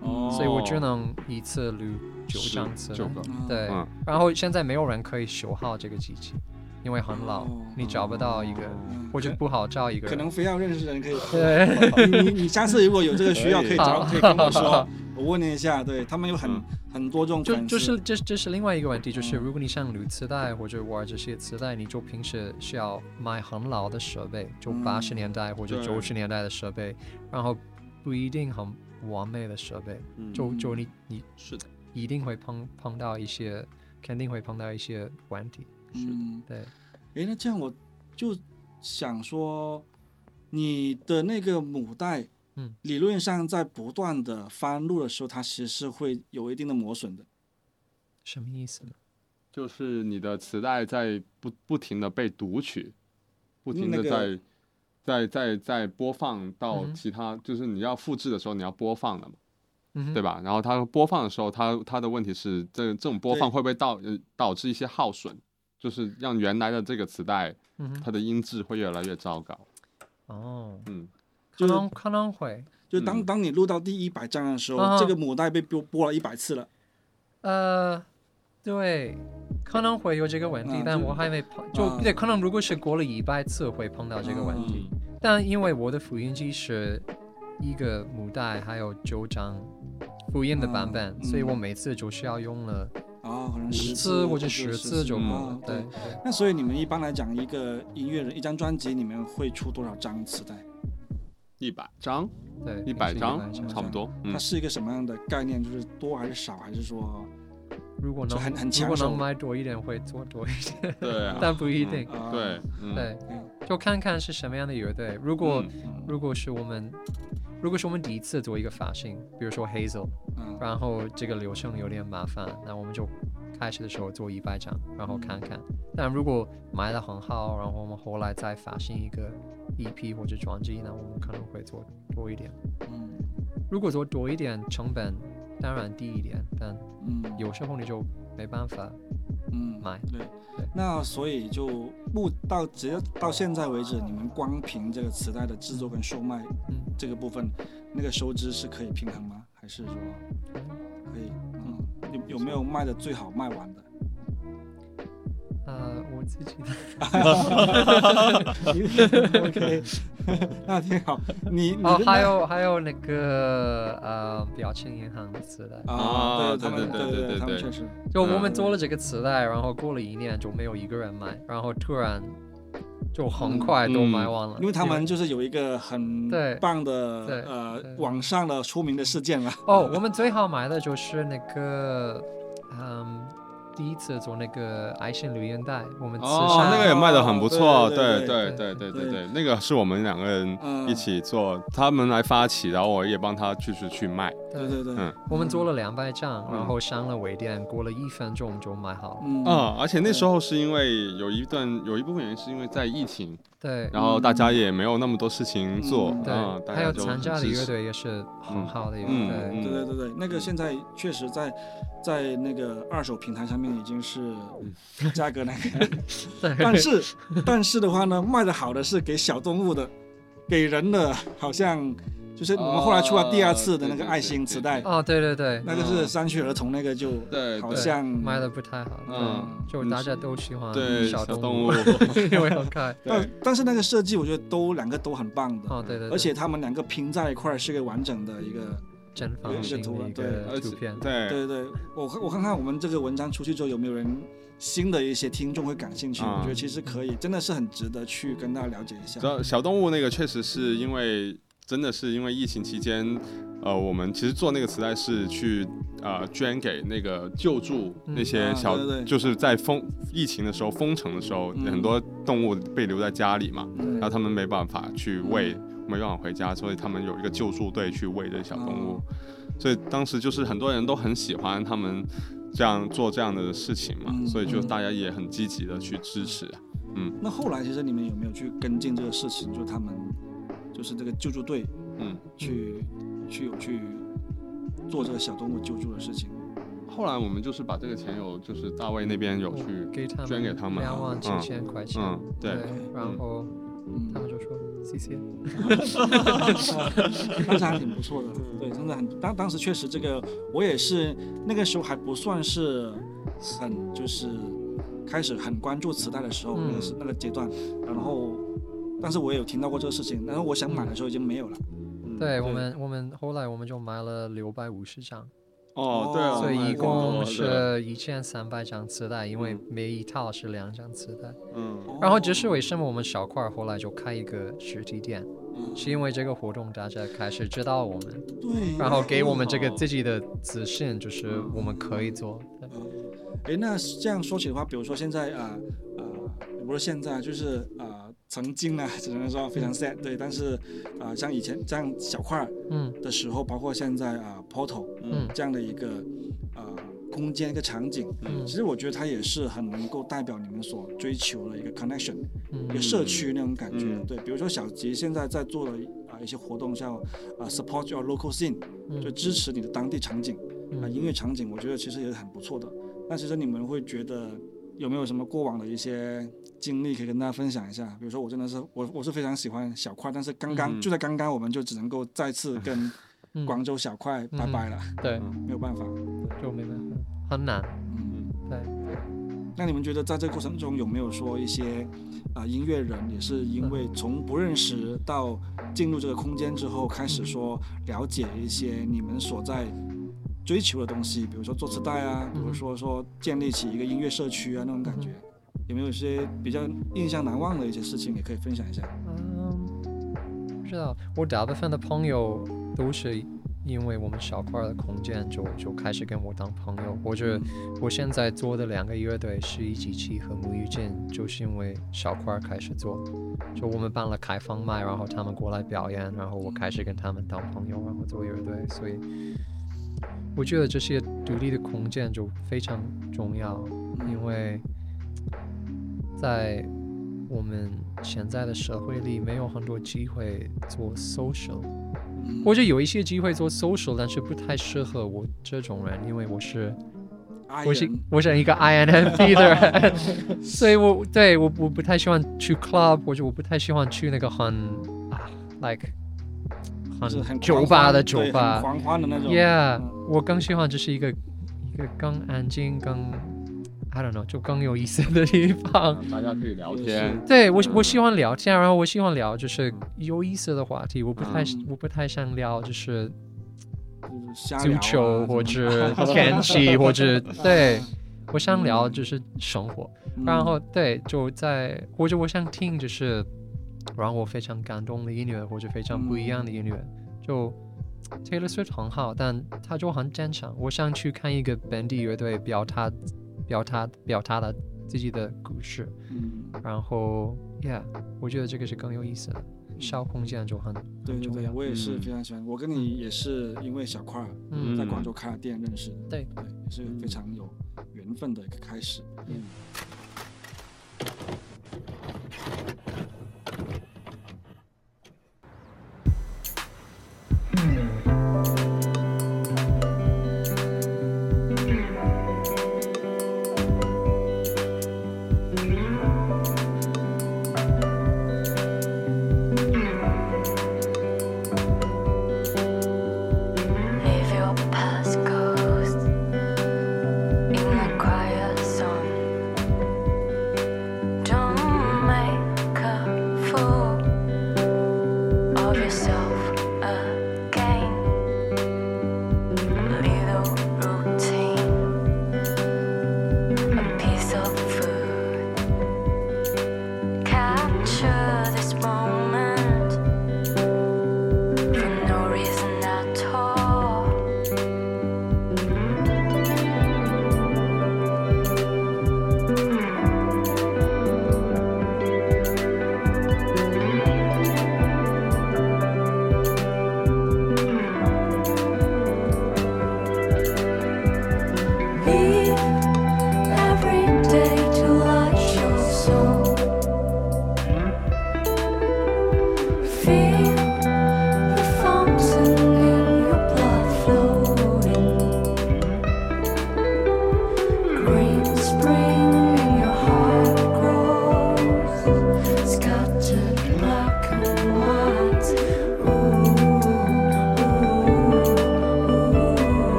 哦所以我只能一次录九张磁带。对，嗯。然后现在没有人可以修好这个机器，因为很老，哦。你找不到一个，嗯或者不好找一个人。可能非要认识的人可以。对，你你你下次如果有这个需要，可以找可以跟我说，我问你一下。对他们有很嗯。很多这种就就是这这是另外一个问题，就是嗯。如果你像录磁带或者玩这些磁带，你就平时需要买很老的设备，就嗯。八十年代或者对。九十年代的设备，然后不一定很完美的设备，嗯。就就你你是的，一定会碰碰到一些，肯定会碰到一些问题。嗯，对，诶，那这样我就想说，你的那个母带，嗯，理论上在不断的翻录的时候，它其实是会有一定的磨损的。什么意思呢？就是你的磁带在不不停的被读取，不停那个的在在在在播放到其他，就是你要复制的时候你要播放的嘛，嗯，对吧？然后它播放的时候，它它的问题是这这种播放会不会导呃导致一些耗损，就是让原来的这个磁带它的音质会越来越糟糕。哦，嗯，就可能可能会，就当、嗯。当你录到第一百张的时候，啊这个母带被播播了一百次了。呃，对，可能会有这个问题，但我还没碰，就啊。对，可能如果是过了一百次会碰到这个问题，嗯。但因为我的复印机是一个母带，还有九张复印的版本，啊所以我嗯每次就是要用了啊，可能十次或者十十次就够了啊。对对。那所以你们一般来讲，一个音乐人一张专辑，里面会出多少张磁带？一百张，对，一百张平时100差不多。嗯它，是一个什么样的概念？就是多还是少，还是说如果能就很很如果能买多一点，会做多一点，对啊，但不一定。啊？对，嗯，对，嗯就看看是什么样的乐队。如果、嗯如果是我们，如果是我们第一次做一个发型，比如说 Hazel，嗯然后这个流程有点麻烦，那我们就开始的时候做一百张，然后看看。但如果卖的很好，然后我们后来再发行一个 EP 或者专辑，那我们可能会做多一点。嗯如果做多一点，成本当然低一点，但嗯有时候你就没办法嗯买。对对，那所以就目到直接到现在为止，你们光凭这个磁带的制作跟售卖嗯，这个部分，那个收支是可以平衡吗？还是说可以？嗯，有有没有卖的最好卖完的？呃，我自己的 OK，那挺好。你你哦，的还有还有那个呃，表情银行的磁带。啊，啊对对对对对对他们确实，就我嗯们做了这个磁带，然后过了一年就没有一个人买，然后突然就很快都买完了，因为他们就是有一个很棒的呃网上的出名的事件了。哦，我们最好买的就是那个嗯，第一次做那个爱心留言袋，我们慈善，那个也卖的很不错，对对对对对对，那个是我们两个人一起做，他们来发起，然后我也帮他就是去卖，对对对，嗯，我们做了两百张，然后上了微店，过了一分钟就卖好了，嗯，而且那时候是因为有一段有一部分原因是因为在疫情，对，然后大家也没有那么多事情做，对，还有参加的乐队也是很好的一个，对对对对，那个现在确实在在那个二手平台上面。已经是价格那个，但是但是的话呢，卖的好的是给小动物的，给人的好像就是我们后来出了第二次的那个爱心磁带，哦，对对对，那个是山区儿童那个就对对。好像卖的不太好，嗯。就大家都喜欢对小小动物，因为很可爱。但但是那个设计我觉得都两个都很棒的，哦，对对对，而且他们两个拼在一块儿是个完整的一个。正方形的一对个图片。对对对，我看我看看我们这个文章出去之后有没有人新的一些听众会感兴趣，啊我觉得其实可以，真的是很值得去跟大家了解一下知。道小动物那个确实是因为真的是因为疫情期间，呃，我们其实做那个磁带是去呃捐给那个救助嗯那些啊小，对对对就是在封疫情的时候封城的时候，嗯很多动物被留在家里嘛，对然后他们没办法去喂，没办法回家，所以他们有一个救助队去喂这些小动物，哦所以当时就是很多人都很喜欢他们这样做这样的事情嘛，嗯所以就嗯大家也很积极的去支持。嗯那后来其实你们有没有去跟进这个事情？就他们就是这个救助队嗯，去、去有去做这个小动物救助的事情。后来我们就是把这个钱有就是大卫那边有去捐给他们两万七千块钱，嗯对然后嗯他，们就说谢谢。当时还挺不错的，对，真的很当当时确实这个我也是那个时候还不算是很就是开始很关注磁带的时候，嗯。那个是那个阶段，然后但是我也有听到过这个事情，然后我想买的时候已经没有了。嗯。对我们，我们后来我们就买了六百五十张，哦，对啊，所以一共是一千三百张磁带，因为嗯。每一套是两张磁带。嗯。然后这是为什么我们小块后来就开一个实体店，嗯。是因为这个活动大家开始知道我们，对，然后给我们这个哦自己的自信，就是我们可以做。对诶，那这样说起的话，比如说现在啊呃也不是现在，就是呃曾经呢，只能说非常 sad，对，但是啊、呃像以前这样小块儿嗯的时候，包括现在啊、Portal 嗯这样的一个呃空间一个场景，嗯其实我觉得它也是很能够代表你们所追求的一个 connection，一个嗯社区那种感觉。嗯对，比如说小杰现在在做的啊、一些活动，像啊、support your local scene，就嗯支持你的当地场景。啊，嗯音乐场景，我觉得其实也是很不错的。那其实你们会觉得有没有什么过往的一些经历可以跟大家分享一下？比如说我真的是我我是非常喜欢小块，但是刚刚、嗯。就在刚刚我们就只能够再次跟嗯。广州小块拜拜了，对，没有办法。就没办法，很难。嗯，对，那你们觉得在这个过程中有没有说一些啊、音乐人也是因为从不认识到进入这个空间之后，开始说了解一些你们所在追求的东西，比如说做磁带啊，比如说说建立起一个音乐社区啊那种感觉，有没有一些比较印象难忘的一些事情也可以分享一下？嗯，不知道，我大部分的朋友都是因为我们小块的空间就就开始跟我当朋友。我觉得我现在做的两个乐队是一级七和母语键，就是因为小块开始做，就我们办了开放麦，然后他们过来表演，然后我开始跟他们当朋友，然后做乐队，所以我觉得这些独立的空间就非常重要，因为在我们现在的社会里没有很多机会做 social。嗯或者有一些机会做 social，但是不太适合我这种人，因为我是我是我是一个 INFP 的人，所以我对我我不太喜欢去 club，或者我不太喜欢去那个很啊 like 很酒吧的酒吧狂欢的那种。，yeah，嗯我更喜欢这是一个一个更安静、更 I don't know 就更有意思的地方。大家可以聊天。对我我喜欢聊天，然后我喜欢聊就是有意思的话题，我不太嗯。我不太想聊就是足球或者天气 或者对，我想聊嗯就是生活，嗯。然后对就在或者我想听就是让我非常感动的音乐或者非常不一样的音乐，就 Taylor Swift 很好，但他就很坚强。我想去看一个本地乐队表达表达表达了自己的故事，嗯，然后 Yeah，我觉得这个是更有意思的，小空间就很对对对，很重要。我也是嗯非常喜欢。我跟你也是因为小块儿嗯在广州开了店认识的，对对，也是非常有缘分的一个开始。嗯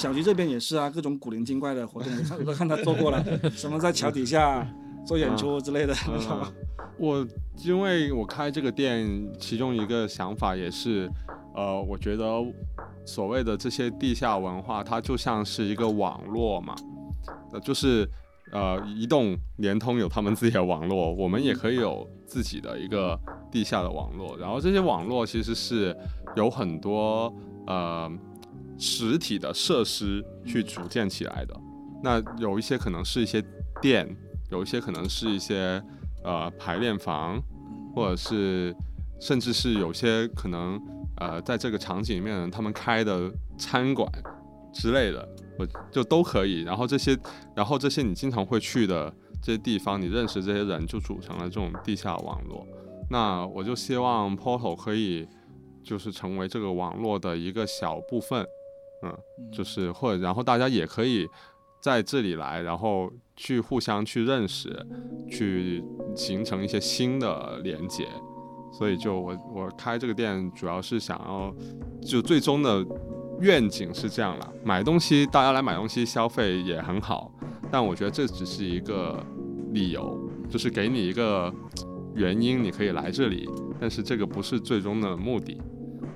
小菊这边也是啊，各种古灵精怪的活动，我看我都看他做过了，什么在桥底下做演出之类的，知道吧？我因为我开这个店，其中一个想法也是，呃，我觉得所谓的这些地下文化，它就像是一个网络嘛，呃，就是呃，移动、联通有他们自己的网络，我们也可以有自己的一个地下的网络。然后这些网络其实是有很多呃实体的设施去组建起来的。那有一些可能是一些店，有一些可能是一些呃排练房，或者是甚至是有些可能呃在这个场景里面他们开的餐馆之类的，我就都可以。然后这些，然后这些你经常会去的这些地方，你认识这些人，就组成了这种地下网络。那我就希望 Portal 可以就是成为这个网络的一个小部分，嗯，就是或者然后大家也可以在这里来，然后去互相去认识，去形成一些新的连接。所以就我我开这个店主要是想要，就最终的愿景是这样啦。买东西大家来买东西消费也很好，但我觉得这只是一个理由，就是给你一个原因，你可以来这里，但是这个不是最终的目的。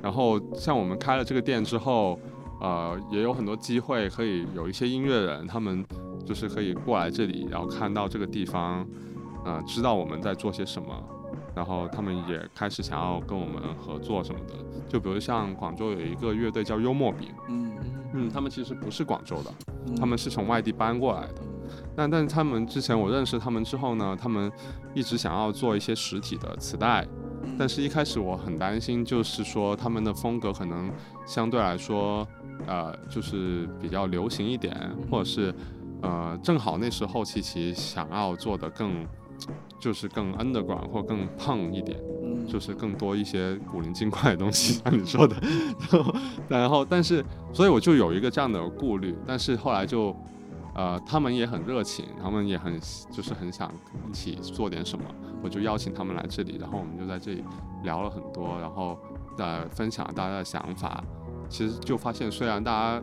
然后像我们开了这个店之后，呃，也有很多机会可以有一些音乐人，他们就是可以过来这里，然后看到这个地方，呃，知道我们在做些什么，然后他们也开始想要跟我们合作什么的。就比如像广州有一个乐队叫幽默饼，嗯嗯，他们其实不是广州的，嗯，他们是从外地搬过来的。那但是他们之前我认识他们之后呢，他们一直想要做一些实体的磁带，但是一开始我很担心，就是说他们的风格可能相对来说，呃，就是比较流行一点，或者是呃，正好那时候琪琪想要做的更，就是更 underground 或更胖一点，嗯就是更多一些古灵精怪的东西，像你说的，然后然后但是所以我就有一个这样的顾虑，但是后来就。呃，他们也很热情，他们也很就是很想一起做点什么，我就邀请他们来这里，然后我们就在这里聊了很多，然后呃分享大家的想法。其实就发现，虽然大家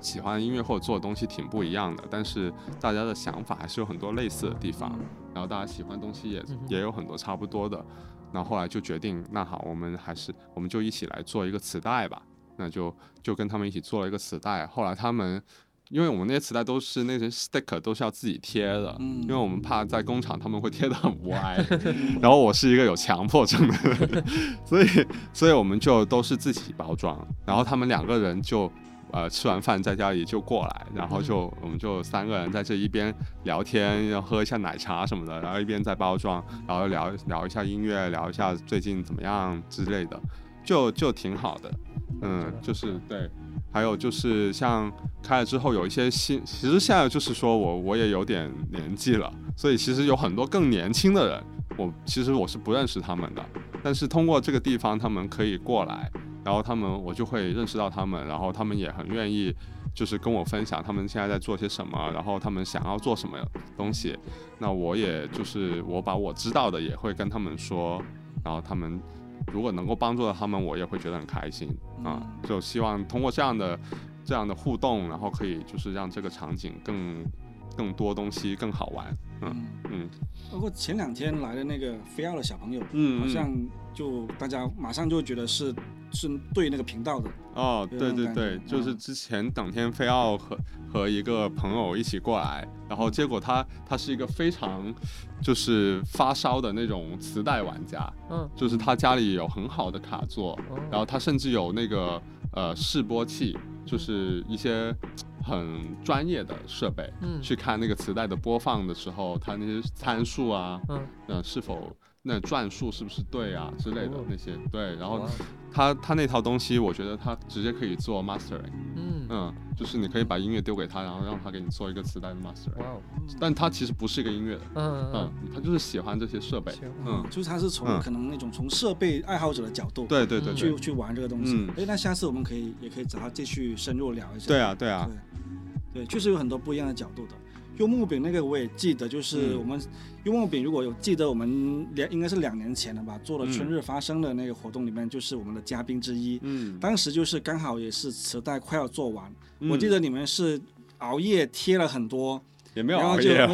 喜欢音乐或者做的东西挺不一样的，但是大家的想法还是有很多类似的地方，然后大家喜欢的东西也也有很多差不多的。然后后来就决定，那好，我们还是我们就一起来做一个磁带吧。那就就跟他们一起做了一个磁带。后来他们。因为我们那些磁带都是那些 sticker 都是要自己贴的，嗯。因为我们怕在工厂他们会贴的很歪，然后我是一个有强迫症的人，所以所以我们就都是自己包装，然后他们两个人就呃吃完饭在家里就过来，然后就我们就三个人在这一边聊天，要喝一下奶茶什么的，然后一边在包装，然后聊聊一下音乐，聊一下最近怎么样之类的，就就挺好的，嗯，就是对。还有就是像开了之后有一些新，其实现在就是说我我也有点年纪了，所以其实有很多更年轻的人，我其实我是不认识他们的，但是通过这个地方他们可以过来，然后他们我就会认识到他们，然后他们也很愿意就是跟我分享他们现在在做些什么，然后他们想要做什么东西，那我也就是我把我知道的也会跟他们说，然后他们。如果能够帮助到他们，我也会觉得很开心啊！就希望通过这样的这样的互动，然后可以就是让这个场景更更多东西更好玩。嗯嗯包括前两天来的那个飞奥的小朋友，嗯，好像就大家马上就觉得是是对那个频道的，哦，有对对对就是嗯。之前等天飞奥和和一个朋友一起过来，然后结果他他是一个非常就是发烧的那种磁带玩家，嗯，就是他家里有很好的卡座，哦。然后他甚至有那个呃示波器，就是一些很专业的设备，嗯。去看那个磁带的播放的时候，它那些参数啊，嗯，呃，是否那转数是不是对啊之类的哦。那些，对，然后他他那套东西，我觉得他直接可以做 mastering，嗯，嗯，就是你可以把音乐丢给他，然后让他给你做一个磁带的 mastering，哦，但他其实不是一个音乐的，嗯嗯，他就是喜欢这些设备，嗯，就是他是从嗯。可能那种从设备爱好者的角度，对对对对。去，去玩这个东西嗯。哎、那下次我们可以也可以找他继续深入聊一下。对啊对啊，对，对，确实有很多不一样的角度的。幽默饼那个我也记得，就是嗯。我们用木饼如果有记得，我们两应该是两年前了吧，做了春日发生的那个活动里面，就是我们的嘉宾之一。嗯，当时就是刚好也是磁带快要做完，嗯。我记得你们是熬夜贴了很多，也没有熬夜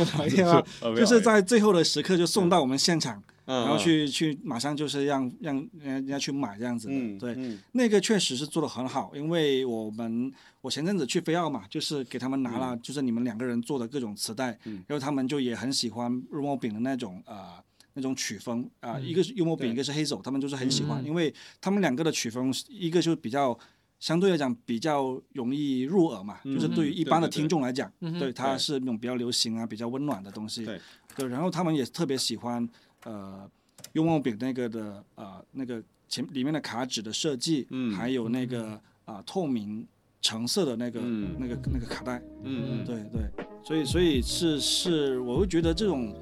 就是在最后的时刻就送到我们现场，嗯然后去去马上就是让让人家去买这样子的。嗯对，嗯。那个确实是做的很好，因为我们我前阵子去飞奥嘛，就是给他们拿了，就是你们两个人做的各种磁带，嗯。然后他们就也很喜欢肉末饼的那种呃那种曲风啊、嗯一个是幽默饼，对一个是黑手，他们就是很喜欢，嗯。因为他们两个的曲风一个就比较。相对来讲比较容易入耳嘛，嗯就是对于一般的听众来讲，嗯对它是那种比较流行啊、比较温暖的东西。对。对，然后他们也特别喜欢呃幽梦饼那个的呃那个前里面的卡纸的设计，嗯。还有那个啊、透明橙色的那个、嗯。那个那个卡带，嗯嗯。对对，所以所以是是，我会觉得这种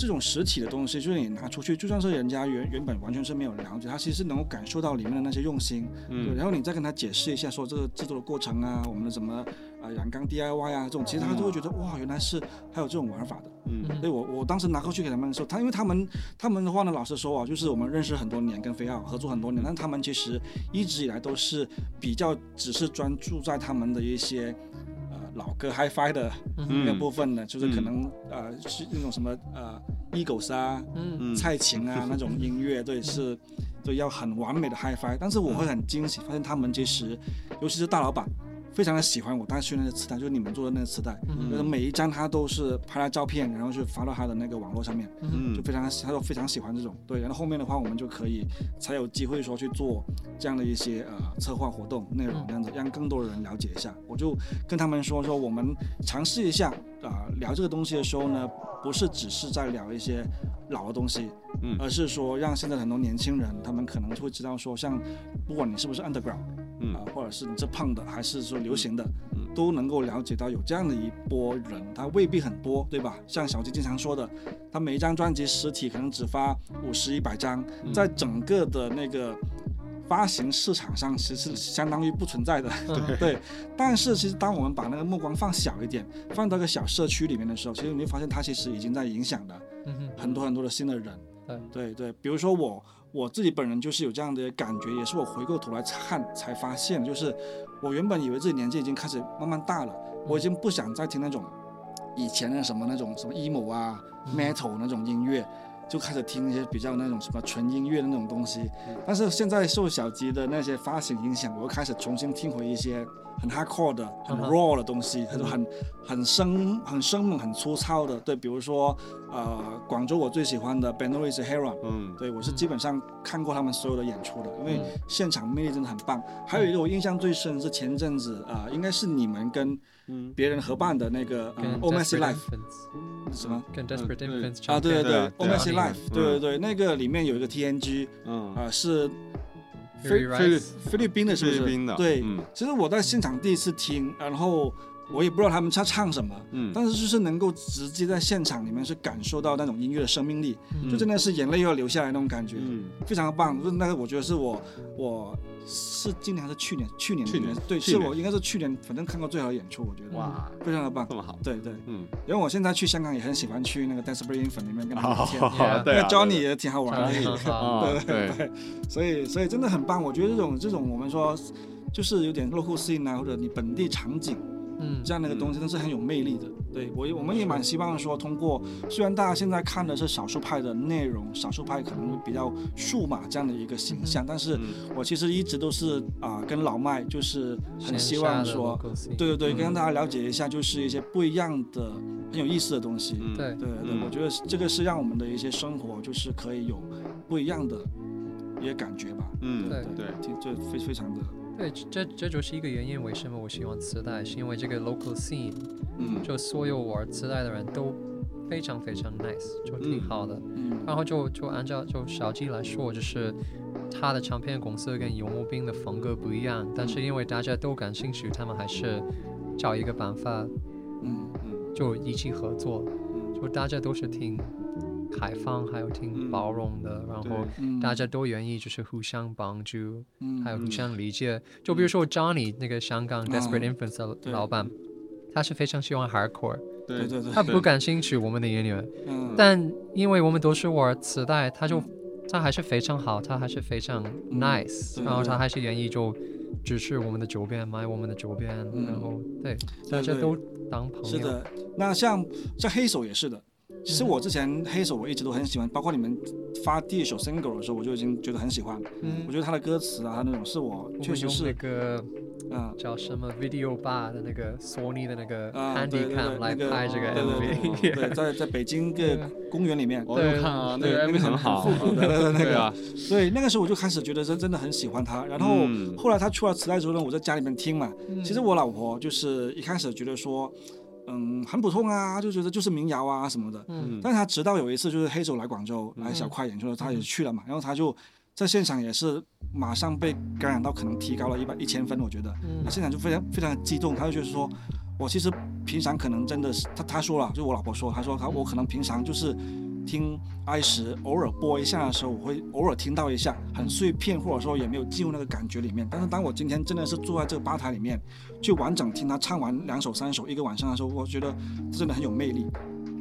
这种实体的东西，就是你拿出去，就算是人家原原本完全是没有了解，他其实能够感受到里面的那些用心，对，嗯然后你再跟他解释一下，说这个制作的过程啊，我们的什么啊染缸 DIY 啊这种，其实他都会觉得哇，原来是还有这种玩法的。嗯所以我我当时拿过去给他们的时候，他因为他们他们的话呢，老实说啊，就是我们认识很多年，跟菲奥合作很多年，但他们其实一直以来都是比较只是专注在他们的一些呃老歌 HiFi 的那部分呢，就是可能呃是那种什么呃 Eagles 啊、嗯。嗯。蔡琴啊 那种音乐，对是。对，要很完美的 HiFi，但是我会很惊喜，发现他们其实，尤其是大老板，非常的喜欢我带去那个磁带，就是你们做的那个磁带，嗯就是每一张他都是拍了照片，然后去发到他的那个网络上面，嗯就非常他都非常喜欢这种。对，然后后面的话我们就可以才有机会说去做这样的一些呃策划活动内容嗯这样子，让更多的人了解一下。我就跟他们说说我们尝试一下啊、呃聊这个东西的时候呢，不是只是在聊一些老的东西，嗯而是说让现在很多年轻人他们可能会知道说，像不管你是不是 underground 嗯啊、或者是你是胖的还是说流行的，嗯都能够了解到有这样的一波人，他未必很多，对吧？像小鸡经常说的，他每一张专辑实体可能只发五十一百张，嗯在整个的那个发行市场上，其实是相当于不存在的。对，但是其实当我们把那个目光放小一点，放到一个小社区里面的时候，其实你会发现它其实已经在影响了很多很多的新的人。对对对，比如说我我自己本人就是有这样的感觉，也是我回过头来看才发现，就是我原本以为自己年纪已经开始慢慢大了，我已经不想再听那种以前的什么那种什么 emo 啊、metal 那种音乐。就开始听一些比较那种什么纯音乐的那种东西，但是现在受小吉的那些发行影响，我又开始重新听回一些很 hardcore 的、很 raw 的东西，很很很生、很生猛、很粗糙的。对，比如说呃，广州我最喜欢的 Ben Louis Heron，嗯。对我是基本上看过他们所有的演出的，因为嗯。现场魅力真的很棒。还有一个我印象最深是前阵子啊、呃应该是你们跟嗯。别人合办的那个呃 o m e s Desperate Life 什么？跟 Desperate Infants 啊，对对对啊 o 对 m 啊。E s Life，嗯。对对对，那个里面有一个 TNG，嗯。啊、是菲 Rice 菲律宾的，是不是？菲律宾的对，嗯。其实我在现场第一次听，然后我也不知道他们在唱什么，嗯但是就是能够直接在现场里面是感受到那种音乐的生命力，就真的是眼泪又要流下来那种感觉，嗯非常棒。就是那个我觉得是我我是今年还是去年？去年去年对，是我应该是去年，反正看过最好的演出，我觉得哇非常的棒这。么好对对，嗯因为我现在去香港也很喜欢去那个 Desperate Infant 里面跟他们聊天 那个 Johnny 也挺好玩的。很 好。啊 对所以所以真的很棒，我觉得这种这种我们说就是有点 local scene 啊，或者你本地场景嗯。这样的一个东西，真的是很有魅力的。对我也我们也蛮希望说，通过虽然大家现在看的是少数派的内容，少数派可能会比较数码这样的一个形象，但是嗯。我其实一直都是啊、跟老麦就是很希望说，对对对，嗯。跟大家了解一下，就是一些不一样的很有意思的东西。嗯。对。对我觉得这个是让我们的一些生活就是可以有不一样的一些感觉吧。嗯。对对挺就非非常的，对，这这就是一个原因，为什么我喜欢磁带，是因为这个 local scene，嗯。就所有玩磁带的人都非常非常 nice，就挺嗯。好的。嗯。然后就就按照就小鸡来说，就是他的唱片公司跟游牧兵的风格不一样，但是因为大家都感兴趣，他们还是找一个办法嗯嗯。就一起合作，嗯。就大家都是挺开放，还有挺嗯。包容的，然后嗯，大家都愿意就是互相帮助，嗯。还有互嗯相理解。就比如说 Johnny 那个香港啊 Desperate Infants 的老板，他是非常喜欢 hardcore，对对对，他不感兴趣我们的音乐，嗯，但因为我们都是玩磁带，他就他还是非常好，他还是非常 nice，、然后他还是愿意就支持我们的周边，买我们的周边，嗯。然后对。大家都当朋友。是的，那像像黑手也是的。其实嗯。我之前黑手我一直都很喜欢，包括你们发第一首 single 的时候，我就已经觉得很喜欢。嗯。我觉得他的歌词啊，他那种是我确实是，个嗯，叫什么 Video Bar 的那个索尼的那个啊，对对对 Handycam 来那个拍这个对对 MV，对对，在在北京个公园里面，我有看啊，那个对那 MV 个很很好，很复古的 那个对啊，对，那个时候我就开始觉得真真的很喜欢他。然后嗯。后来他出了磁带之后呢，我在家里面听嘛。嗯。其实我老婆就是一开始觉得说，嗯，很普通啊，就觉得就是民谣啊什么的。嗯但他直到有一次就是黑手来广州来小嗯快演出他也去了嘛，然后他就在现场也是马上被感染到，可能提高了一百一千分，我觉得。嗯他现场就非常非常激动，他就觉得说，我其实平常可能真的是他他说了，就我老婆说，他说他我可能平常就是听 i 十偶尔播一下的时候，我会偶尔听到一下，很碎片，或者说也没有进入那个感觉里面。但是当我今天真的是坐在这个吧台里面，去完整听他唱完两首三首一个晚上的时候，我觉得真的很有魅力。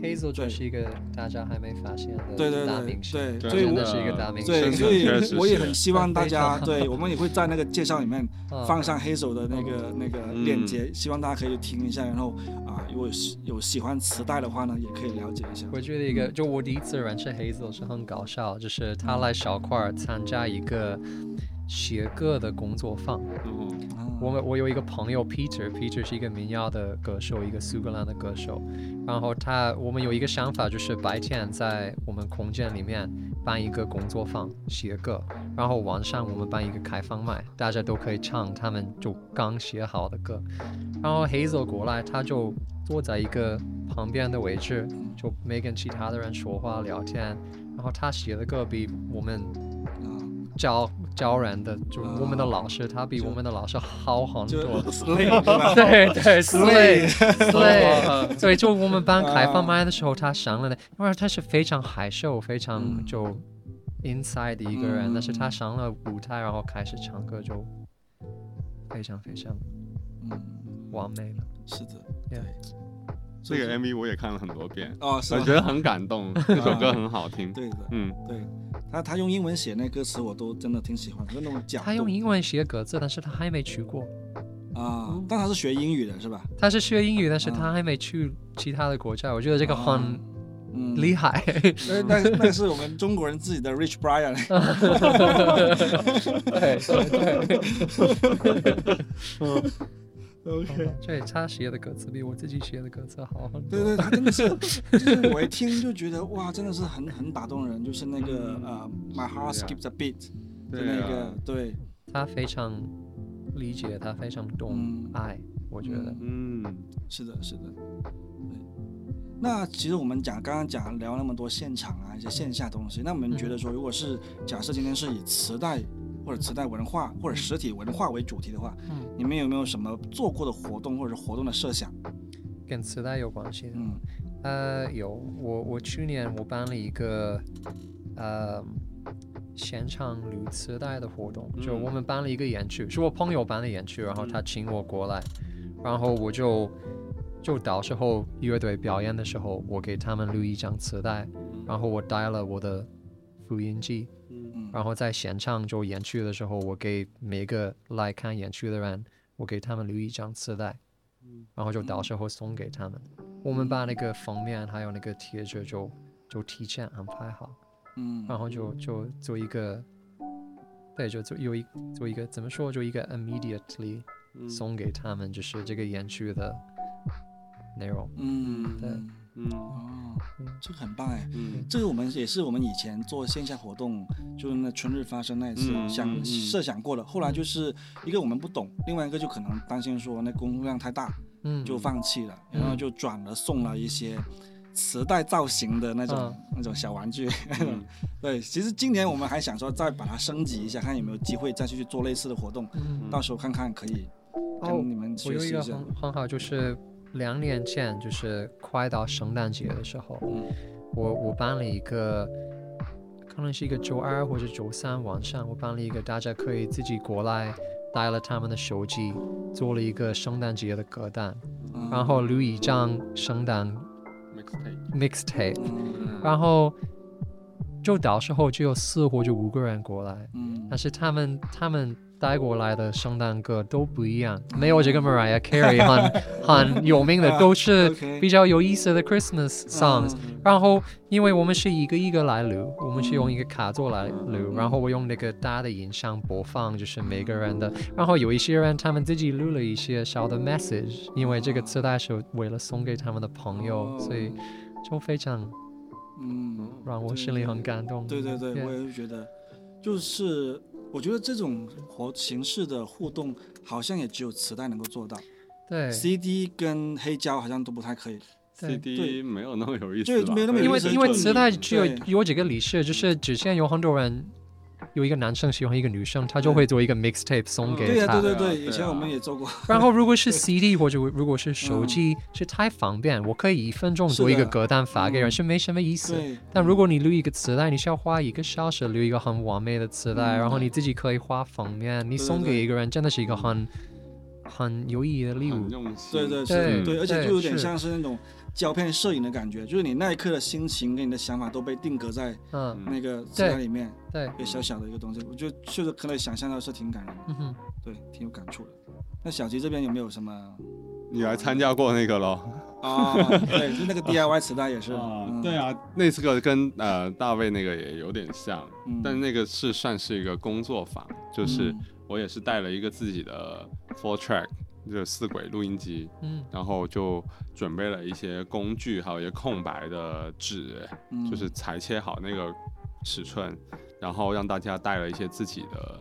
Hazel 就是一个大家还没发现的对对对大明星，对，对所以我真的是一个大明星。对，所以我也很希望大家，对我们也会在那个介绍里面 啊放上黑手的那个那个嗯链接，希望大家可以听一下，然后啊，如果有喜有喜欢磁带的话呢，也可以了解一下。我觉得一个，就我第一次认识 Hazel 是很搞笑，就是他来小块儿参加一个写歌的工作坊。我们我有一个朋友 Peter，Peter 是一个民谣的歌手，一个苏格兰的歌手。然后他，我们有一个想法，就是白天在我们空间里面办一个工作坊写歌，然后晚上我们办一个开放麦，大家都可以唱他们就刚写好的歌。然后 Hazel 过来，他就坐在一个旁边的位置，就没跟其他的人说话聊天。然后他写的歌比我们啊，教教然的，就啊我们的老师，他比我们的老师好很多。slay 对吧？对对 Slay，slay，对，就我们班开啊放麦的时候，他上了的，因为他是非常害羞、非常嗯就 inside 的一个人，但是他嗯上了舞台，然后开始唱歌，就非常非常嗯，完美了。是的，Yeah 这个 MV 我也看了很多遍，哦，是我觉得很感动，这首歌很好听。对的，嗯，对他他用英文写那歌词，我都真的挺喜欢，就那种角度。他用英文写歌词，但是他还没去过。啊，但他是学英语的是吧？他是学英语，但是啊他还没去其他的国家。我觉得这个啊很嗯，厉害。那那那是我们中国人自己的 Rich Brian。对 对对。OK。对，他写的歌词比我自己写的歌词好很多。对对，他真的是，就是我一听就觉得哇，真的是很很打动人，就是那个呃，My heart skips a beat 的那个，对，他非常理解，他非常懂嗯爱，我觉得。嗯，是的，是的，对。那其实我们讲刚刚讲聊那么多现场啊一些线下东西，那我们觉得说，如果是假设今天是以磁带或者磁带文化或者实体文化为主题的话，嗯，你们有没有什么做过的活动或者活动的设想？跟磁带有关系的。嗯。呃，有，我我去年我办了一个呃现场录磁带的活动，就嗯。我们办了一个演出，是我朋友办的演出，然后他请我过来，然后我就就到时候乐队表演的时候，我给他们录一张磁带，然后我带了我的录音机，嗯然后在现场就演出的时候，我给每个来看演出的人，我给他们留一张磁带，然后就到时候送给他们。我们把那个封面还有那个贴纸就就提前安排好，嗯然后就就做一个，对，就做有一做一个怎么说，就一个 immediately 嗯送给他们，就是这个演出的内容。嗯对嗯哦嗯，这个很棒哎。嗯这个我们也是我们以前做线下活动，就是那春日发生那一次、嗯想设想过的。后来就是一个我们不懂，另外一个就可能担心说那工作量太大，嗯，就放弃了，嗯然后就转了送了一些磁带造型的那种、嗯那种小玩具。嗯 对，其实今年我们还想说再把它升级一下，看有没有机会再去做类似的活动，嗯到时候看看可以哦跟你们学习一下。有一个很很好，就是两年前，就是快到圣诞节的时候，嗯。我我办了一个，可能是一个周二或者周三晚上，我办了一个大家可以自己过来，带了他们的手机做了一个圣诞节的歌单，嗯。然后录一张圣诞 mixtape，mixtape，嗯。然后就到时候只有四或者五个人过来，嗯。但是他们他们带过来的圣诞歌都不一样，没有这个 Mariah Carey 很很有名的，都是比较有意思的 Christmas songs。嗯然后，因为我们是一个一个来录，我们是用一个卡座来录，嗯然后我用那个大的音箱播放，就是每个人的。然后有一些人他们自己录了一些小的 message，因为这个磁带是为了送给他们的朋友，所以就非常嗯，让我心里很感动。对对对，我也是觉得，就是我觉得这种活形式的互动，好像也只有磁带能够做到。对，CD 跟黑胶好像都不太可以。CD 没有那么有意思吧，对没有那么有因为意思就因为磁带只有有几个理事，就是只限有很多人，有一个男生喜欢一个女生，他就会做一个 mixtape 送给对呀、他。对对对，以前我们也做过。然后如果是 CD 或者如果是手机，是太方便，我可以一分钟做一个歌单发给人，嗯。是没什么意思。对，但如果你录一个磁带，你需要花一个小时录一个很完美的磁带，嗯。然后你自己可以画封面，你送给一个人，真的是一个很很有意义的礼物。对对对是，对，而且就有点像是那种胶片摄影的感觉，就是你那一刻的心情跟你的想法都被定格在嗯，那个磁带里面，对，一个小小的一个东西，我觉得确实可能想象到是挺感人的，嗯哼，对，挺有感触的。那小吉这边有没有什么？你来参加过那个咯？啊？对，就那个 DIY 磁带也是，啊嗯，对，啊，那次个跟呃大卫那个也有点像，嗯。但那个是算是一个工作坊，就是嗯。我也是带了一个自己的 four track，就是四轨录音机，嗯。然后就准备了一些工具，还有一些空白的纸，嗯。就是裁切好那个尺寸，然后让大家带了一些自己的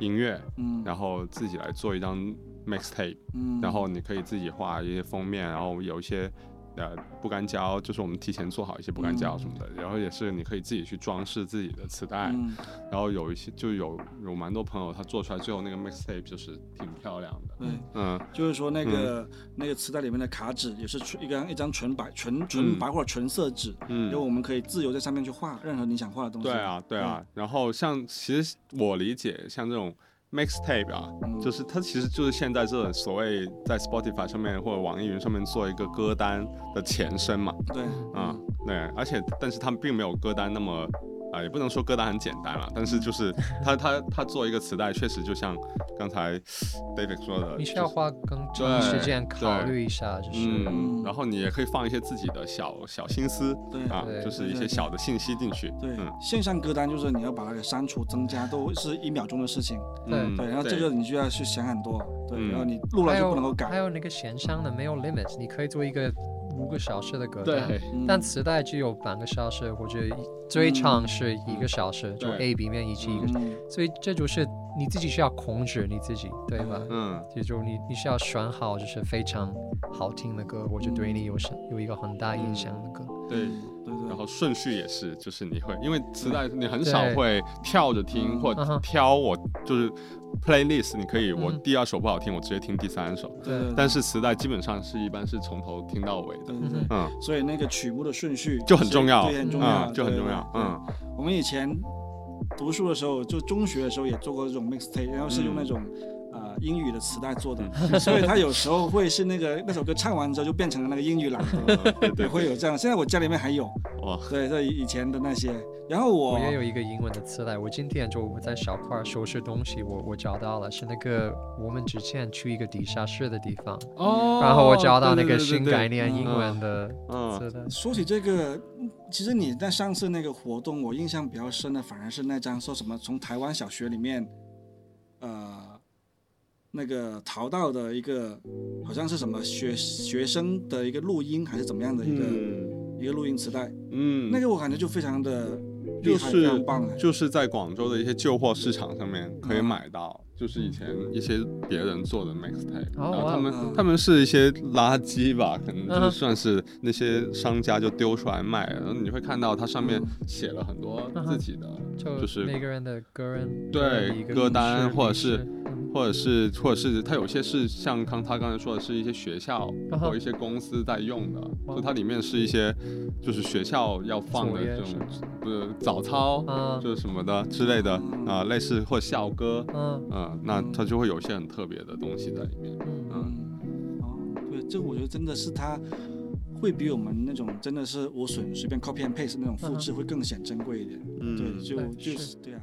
音乐，嗯，然后自己来做一张 mixtape，嗯，然后你可以自己画一些封面，然后有一些呃不干胶，就是我们提前做好一些不干胶什么的，然后也是你可以自己去装饰自己的磁带，嗯。然后有一些就有有蛮多朋友他做出来最后那个 mixtape 就是挺漂亮的，对，嗯，就是说那个那个磁带里面的卡纸也是纯一张一张纯白纯纯嗯。白或者纯色纸，嗯。因为我们可以自由在上面去画任何你想画的东西。对啊，对啊。然后像其实我理解像这种 mixtape 啊，嗯就是它其实就是现在这种所谓在 Spotify 上面或者网易云上面做一个歌单的前身嘛，对，啊、对，而且但是他们并没有歌单那么。啊、也不能说歌单很简单了，但是就是他他他做一个磁带，确实就像刚才 David 说的，你需要花更长的时间考虑一下，就是然后你也可以放一些自己的小小心思对啊对，就是一些小的信息进去，对嗯，线上歌单就是你要把它给删除、增加，都是一秒钟的事情。对嗯对，然后这个你就要去想很多，对，嗯然后你录了就不能够改还。有那个线上的没有 limit，你可以做一个五个小时的歌单，对，嗯。但磁带只有半个小时或者一最长是一个小时，就 A B 面一起一个，嗯。所以这就是你自己需要控制你自己，对吧？嗯。就就你你需要选好就是非常好听的歌，或者对你有什有一个很大影响的歌。对。对对，然后顺序也是，就是你会，因为磁带你很少会跳着听嗯。或挑，我就是 playlist，你可以我嗯第二首不好听，我直接听第三首。对对，但是磁带基本上是一般是从头听到尾的，对对对，嗯。所以那个曲目的顺序就很重要对，很重要，嗯，就很重要，。嗯。我们以前读书的时候，就中学的时候也做过这种 mixtape，然后是用那种、呃英语的磁带做的，所以他有时候会是那个那首歌唱完之后就变成了那个英语朗读，对，会有这样。现在我家里面还有，哇，对，在以前的那些。然后我我也有一个英文的磁带，我今天就我在小块收拾东西，我我找到了，是那个我们之前去一个地下室的地方，哦然后我找到那个新概念嗯。英文的嗯。磁带。说起这个，嗯其实你在上次那个活动，我印象比较深的反而是那张说什么从台湾小学里面，呃，那个淘到的一个好像是什么学学生的一个录音还是怎么样的一个、嗯。一个录音磁带，嗯，那个我感觉就非常的厉害，就是非常棒哎。就是在广州的一些旧货市场上面可以嗯买到，就是以前一些别人做的 mixtape，、哦然后他们、哇他们是一些垃圾吧，可能就嗯。是算是那些商家就丢出来卖，然后你会看到它上面嗯。写了很多嗯自己的，就就是每个人的个人对的一个歌单或者是嗯或者是或者是它有些是像刚他刚才说的，是一些学校或一些公司在用的，哇就它里面是一些就是学校要放的这种是吗呃早操啊就是什么的之类的啊、类似或校歌，嗯嗯、那它就会有一些很特别的东西在里面。嗯嗯，哦，对，这个我觉得真的是它会比我们那种真的是无损随便 copy and paste 那种复制会更显珍贵一点。嗯对，就就是是对啊。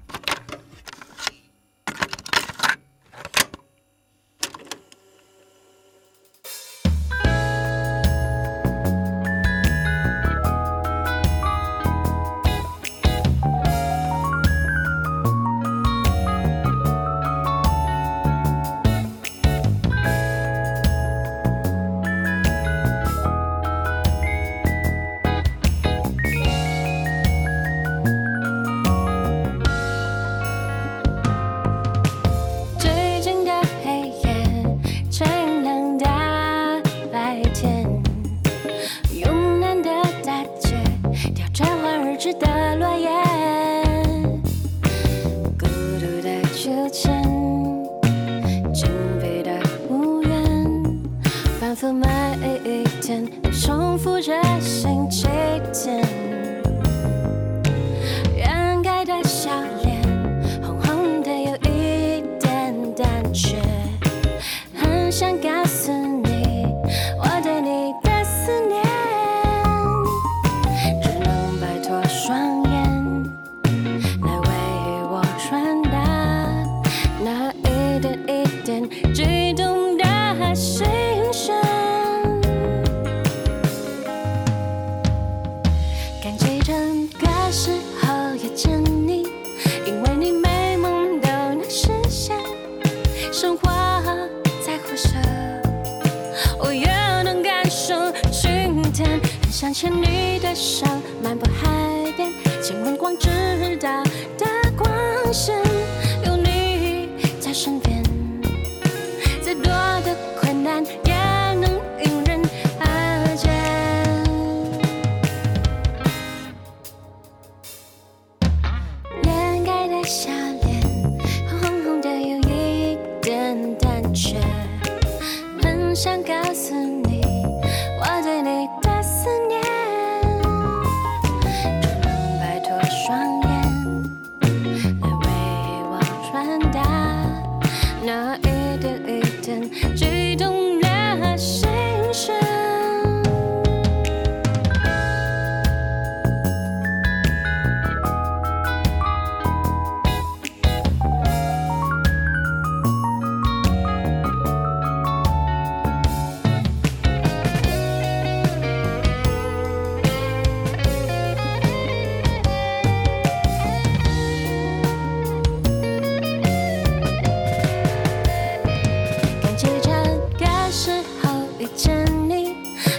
见你，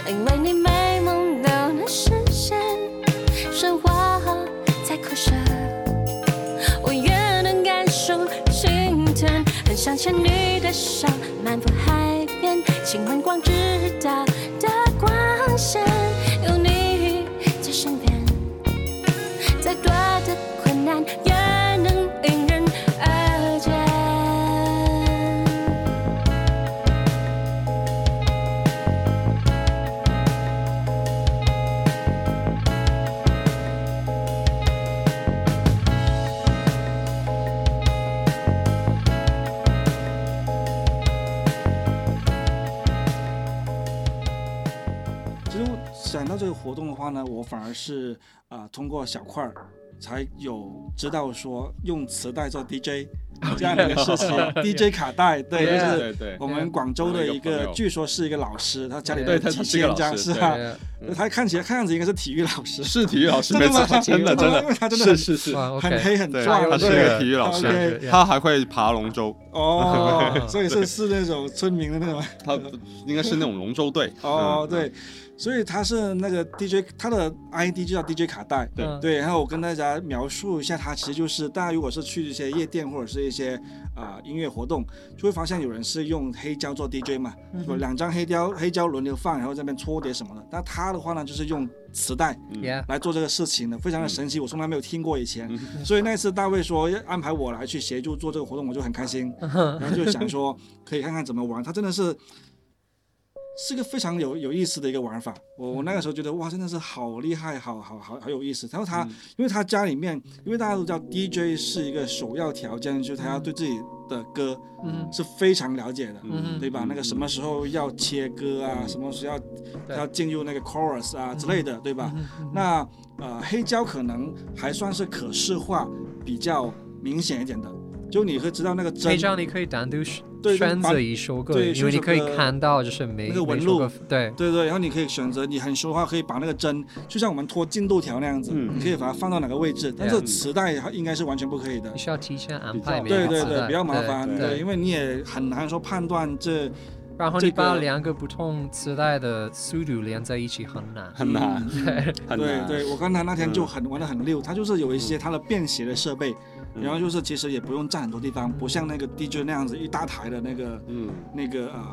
因为你美梦都能实现，生活在苦涩，我也能感受心疼，很想牵你的手，漫步海边，亲吻光之活动的话呢，我反而是啊、通过小块儿才有知道说用磁带做 DJ 这样的一个事情，DJ 卡带，对，就是我们广州的一个，据说是一个老师，他家里对面几千张，老师是吧？他看起来看样子应该是体育老师，是体育老师，真的吗？没错，真的 真因为的，他真的很是是是，很黑很壮，他是一个体育老师他还会爬龙舟，哦，所以是是那种村民的那种。他应该是那种龙舟队。哦，嗯，对，所以他是那个 DJ，他的 ID 就叫 DJ 卡带。对对，然后我跟大家描述一下，他其实就是大家如果是去一些夜店或者是一些啊、音乐活动，就会发现有人是用黑胶做 DJ 嘛，嗯有两张黑胶黑胶轮流放，然后这边搓碟什么的。但他的话呢，就是用磁带来做这个事情的，非常的神奇，我从来没有听过以前。嗯所以那次大卫说要安排我来去协助做这个活动，我就很开心，然后就想说可以看看怎么玩。他真的是是个非常有有意思的一个玩法。我我那个时候觉得哇，真的是好厉害，好好好好有意思。然后他，因为他家里面，因为大家都知道 DJ 是一个首要条件，就是他要对自己的歌嗯是非常了解的。嗯对吧？那个什么时候要切歌啊，什么时候要要进入那个 chorus 啊之类的，对吧？嗯那呃，黑胶可能还算是可视化比较明显一点的，就你会知道那个针黑胶你可以单独选对选择一首歌，对因为你可以看到就是每那个纹路对，对对，然后你可以选择，你很熟的话，可以把那个针，就像我们拖进度条那样子，嗯你可以把它放到哪个位置。但是磁带应该是完全不可以的你。需要提前安排对对对，比较麻烦，对，因为你也很难说判断这然后你把两个不同磁带的速度连在一起很难。很难，对，对很难。对，我刚才那天就很玩的很溜，它就是有一些它的便携的设备，嗯然后就是其实也不用占很多地方，不像那个 DJ 那样子一大台的那个嗯。那个呃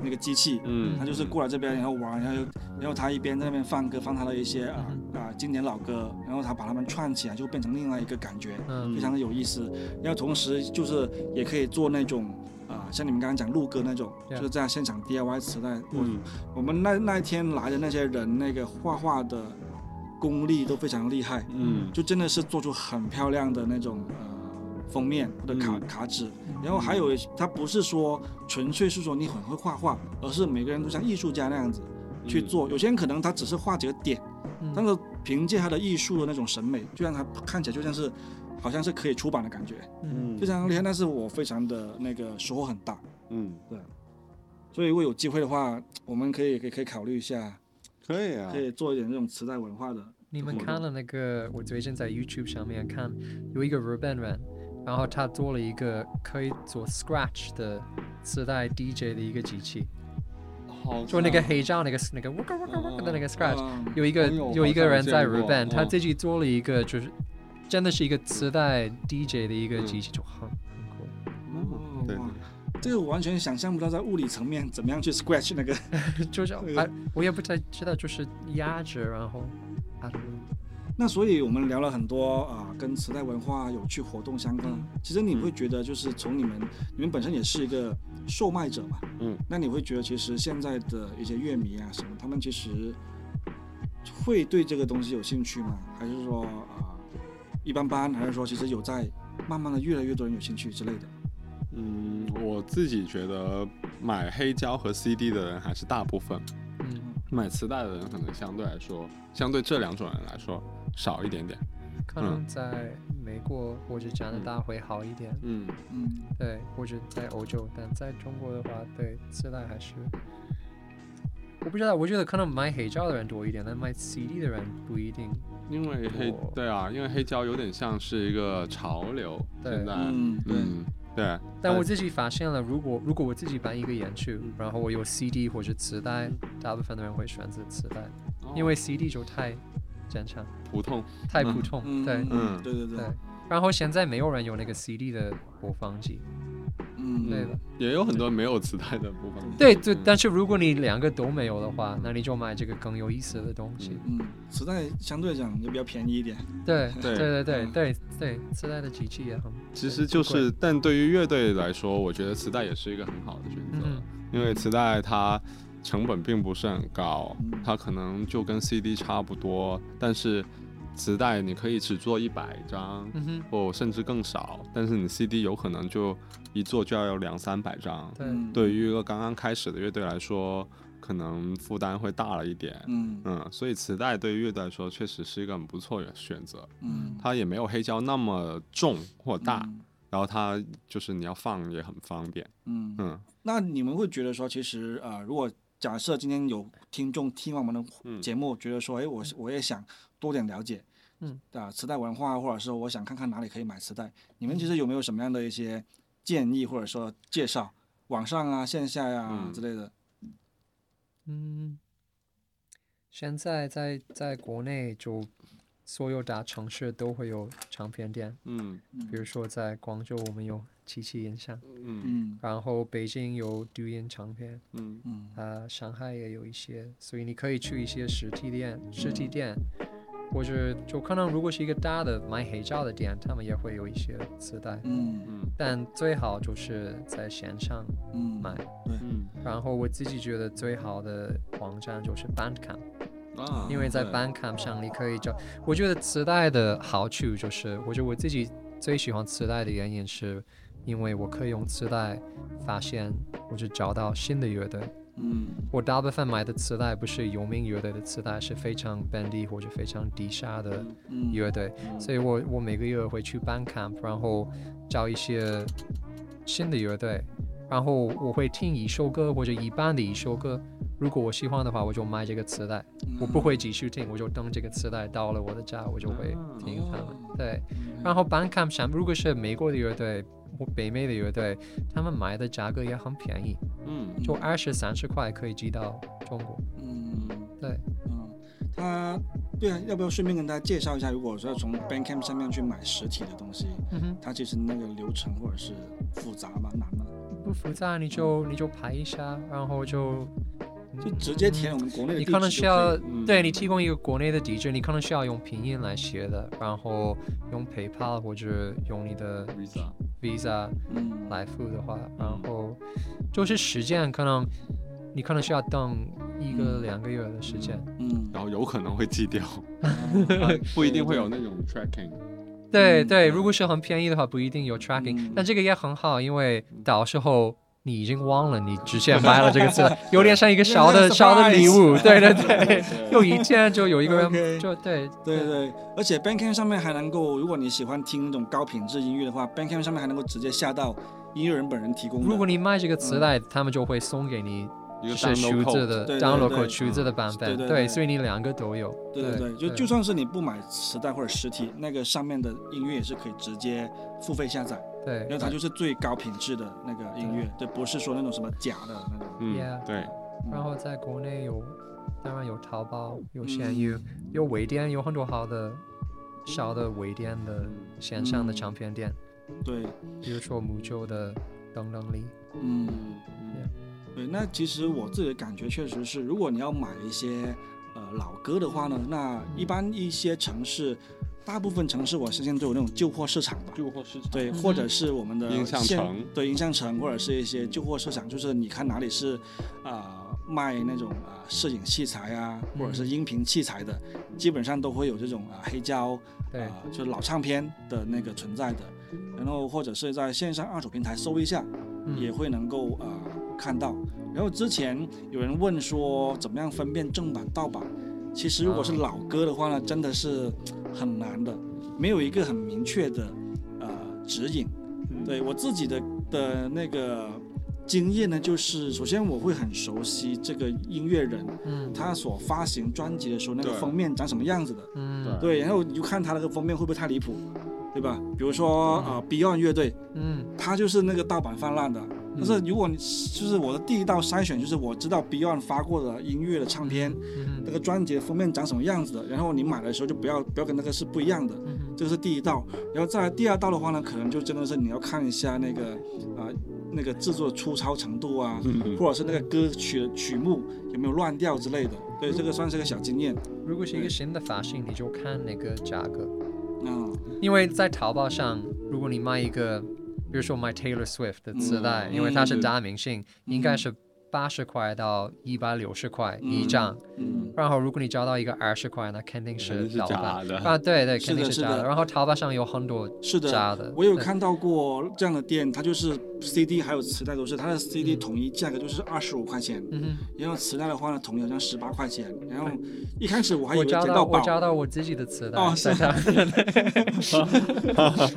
那个机器，嗯，他就是过来这边然后玩，然后然后他一边在那边放歌，放他的一些啊啊经典老歌，然后他把它们串起来，就变成另外一个感觉，嗯。非常的有意思。然后同时就是也可以做那种啊、像你们刚刚讲录歌那种，就是在现场 DIY 磁带。我嗯。我们那那一天来的那些人，那个画画的功力都非常厉害，嗯。就真的是做出很漂亮的那种呃封面或者卡、嗯。卡纸。然后还有，他不是说纯粹是说你很会画画，而是每个人都像艺术家那样子去做。有些人可能他只是画几个点，嗯。但是凭借他的艺术的那种审美，就让他看起来就像是好像是可以出版的感觉，嗯。非常厉害。但是我非常的那个收获很大，嗯，对。所以如果有机会的话，我们可以可以可以考虑一下，可以啊可，以做一点这种磁带文化的。你们看了那个？我最近在 YouTube 上面看有一个日本人，然后他做了一个可以做 Scratch 的磁带 DJ 的一个机器，好就那个黑胶那个那个那个 Scratch。嗯有一个哦有有一个人在好像见过日本，他嗯自己做了一个就是真的是一个磁带 DJ 的一个机器，就很很酷。哦对哇这个我完全想象不到在物理层面怎么样去 scratch 那个。就是我也不太知道，就是压着，然后啊，那所以我们聊了很多啊、跟磁带文化有趣活动相关。嗯其实你会觉得，就是从你们你们本身也是一个售卖者嘛，嗯，那你会觉得其实现在的一些乐迷啊什么，他们其实会对这个东西有兴趣吗？还是说啊、一般般？还是说其实有在慢慢的越来越多人有兴趣之类的？嗯，我自己觉得买黑胶和 CD 的人还是大部分，嗯，买磁带的人可能相对来说，相对这两种人来说少一点点。可能在美国或者加拿大会好一点，嗯嗯，对，或者在欧洲，但在中国的话，对磁带还是。我不知道，我觉得可能买黑胶的人多一点，但买 CD 的人不一定。因为黑对啊，因为黑胶有点像是一个潮流，现在。嗯，对，嗯对，但我自己发现了，如果如果我自己办一个演出，然后我有 CD 或者磁带，大部分的人会选择磁带，哦。因为 CD 就太正常，普通，太普通。嗯，对。嗯，对对对。对，然后现在没有人有那个 CD 的播放机，嗯，对吧？也有很多没有磁带的部分。对对，嗯但是如果你两个都没有的话，那你就买这个更有意思的东西。嗯，磁带相对来讲就比较便宜一点。对 对对对对嗯对对，磁带的机器也很。其实就是，但对于乐队来说，我觉得磁带也是一个很好的选择，嗯因为磁带它成本并不是很高嗯，它可能就跟 CD 差不多，但是磁带你可以只做一百张，嗯，或甚至更少，但是你 CD 有可能就一做就要有两三百张。对，于一个刚刚开始的乐队来说，可能负担会大了一点。嗯嗯，所以磁带对于乐队来说确实是一个很不错的选择，嗯它也没有黑胶那么重或大，嗯然后它就是你要放也很方便。嗯嗯那你们会觉得说，其实呃，如果假设今天有听众听完我们的嗯节目，觉得说，哎，我我也想多点了解，嗯，啊，磁带文化，或者是我想看看哪里可以买磁带，你们其实有没有什么样的一些建议，或者说介绍，网上啊、线下呀、嗯。之类的？嗯，现在在在国内就所有大城市都会有唱片店，嗯比如说在广州我们有七七音响，嗯。嗯。然后北京有读音唱片，嗯。嗯。呃，上海也有一些，所以你可以去一些实体店，实体店，或者就可能如果是一个大的卖黑胶的店，他们也会有一些磁带，嗯。嗯但最好就是在线上嗯。买。嗯。然后我自己觉得最好的网站就是 Bandcamp，啊，因为在 Bandcamp 上你可以找，我觉得磁带的好处就是，我觉得我自己最喜欢磁带的原因是，因为我可以用磁带发现或者找到新的乐队。嗯。我大部分买的磁带不是有名乐队的磁带，是非常本地或者非常低下的嗯乐队，所以我我每个月会去 Bandcamp，然后找一些新的乐队，然后我会听一首歌或者一半的一首歌，如果我喜欢的话，我就买这个磁带，我不会继续听，我就等这个磁带到了我的家，我就会听他们。对，然后 Bandcamp 上如果是美国的乐队或北美的乐队，他们买的价格也很便宜，嗯就二十三十块可以寄到中国。嗯对，嗯，他对啊，要不要顺便跟大家介绍一下，如果说从 Bankcamp 上面去买实体的东西，嗯哼。它其实那个流程或者是复杂吗？难吗？不复杂，你就你就排一下，然后就就直接填我们国内的地址你可能需要对你提供一个国内的地址，你可能需要用拼音来写的，然后用 PayPal 或者用你的 Visa Visa 嗯来付的话，然后就是时间可能你可能需要等一个嗯两个月的时间。嗯然后有可能会寄掉，嗯 不一定会有那种 tracking。对对，嗯如果是很便宜的话，不一定有 tracking，、嗯但这个也很好，因为到时候。你已经忘了你之前买了这个磁带，有点像一个小的小的礼物，对 对对，有一件就有一个就对对。对，而且 Bandcamp 上面还能够，如果你喜欢听那种高品质音乐的话，Bandcamp 上面还能够直接下到音乐人本人提供的。如果你卖这个磁带，他们就会送给你是 download 数字的 download 对 code 数字的版本，对对对。所以你两个都有。对对对，就就算是你不买磁带或者实体，那个上面的音乐也是可以直接付费下载，对。因为它就是最高品质的那个音乐，对，不是说那种什么假的那种。嗯 Yeah 对，然后在国内有，当然有淘宝，有闲嗯鱼，有微店，有很多好的小的微店的线上的嗯唱片店，对，比如说木舟的等等里。嗯，对，那其实我自己的感觉确实是，如果你要买一些呃老歌的话呢，那一般一些城市，大部分城市我相信都有那种旧货市场吧。旧货市场。对，嗯或者是我们的音像城。对音像城，或者是一些旧货市场，就是你看哪里是啊、卖那种啊、摄影器材啊，或者是音频器材的，基本上都会有这种啊、黑胶对。啊、就是老唱片的那个存在的，然后或者是在线上二手平台搜一下，嗯。也会能够呃看到。然后之前有人问说怎么样分辨正版盗版，其实如果是啊。老歌的话呢，真的是很难的，没有一个很明确的呃指引。对我自己的的那个经验呢，就是首先我会很熟悉这个音乐人，嗯他所发行专辑的时候那个封面长什么样子的。嗯对，然后你就看他那个封面会不会太离谱，对吧？比如说呃 Beyond 乐队，嗯他就是那个盗版泛滥的。但是如果你就是我的第一道筛选，就是我知道 Beyond 发过的音乐的唱片，嗯那个专辑的封面长什么样子的，然后你买的时候就不要不要跟那个是不一样的，嗯这个是第一道。然后再来第二道的话呢，可能就真的是你要看一下那个啊、那个制作的粗糙程度啊，嗯或者是那个歌曲的曲目有没有乱掉之类的。对，这个算是个小经验。如果是一个新的发型，你就看那个价格，嗯因为在淘宝上，如果你卖一个，比如说 My Taylor Swift 的磁带，嗯因为它是嗯大明星，应该是八十块到一百六十块一张。嗯。然后如果你找到一个二十块，那肯定肯是假的。啊，对对，肯定是假的。的的。然后淘宝上有很多是的，假的，我有看到过这样的店，它就是 CD 还有磁带都是，它的 CD 统一价格就是二十五块钱，嗯，然后磁带的话呢，统一好像十八块钱。然后一开始我还以我为找到我捡到宝，找到我自己的磁带，哦是在他们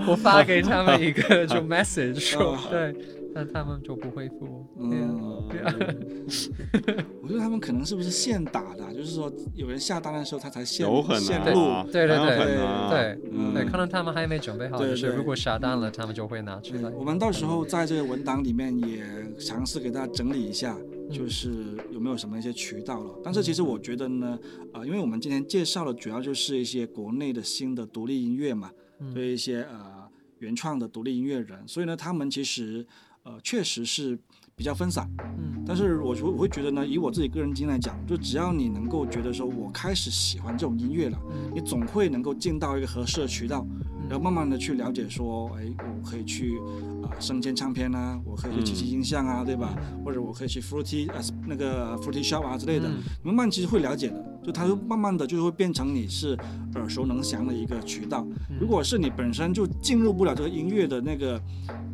我发给他们一个就 message 说哦。对，但他们就不恢复。嗯，对啊 我觉得他们可能是不是现打的啊、就是说有人下单的时候他才现现能录。啊，对对对对嗯对，可能他们还没准备好，对对就是如果下单了，他们就会拿出来。我们到时候在这个文档里面也尝试给大家整理一下，就是有没有什么一些渠道了。但是其实我觉得呢，啊、因为我们今天介绍的主要就是一些国内的新的独立音乐嘛，嗯对一些呃原创的独立音乐人，所以呢，他们其实呃确实是比较分散。嗯但是我我会觉得呢，以我自己个人经验来讲，就只要你能够觉得说我开始喜欢这种音乐了，嗯你总会能够进到一个合适的渠道，然后慢慢的去了解说，哎，我可以去啊、呃生煎唱片啊，我可以去七七音像啊，对吧？或者我可以去 Fruity 呃那个 Fruity Shop 啊之类的，慢慢其实会了解的，就它会慢慢的就会变成你是耳熟能详的一个渠道。嗯如果是你本身就进入不了这个音乐的那个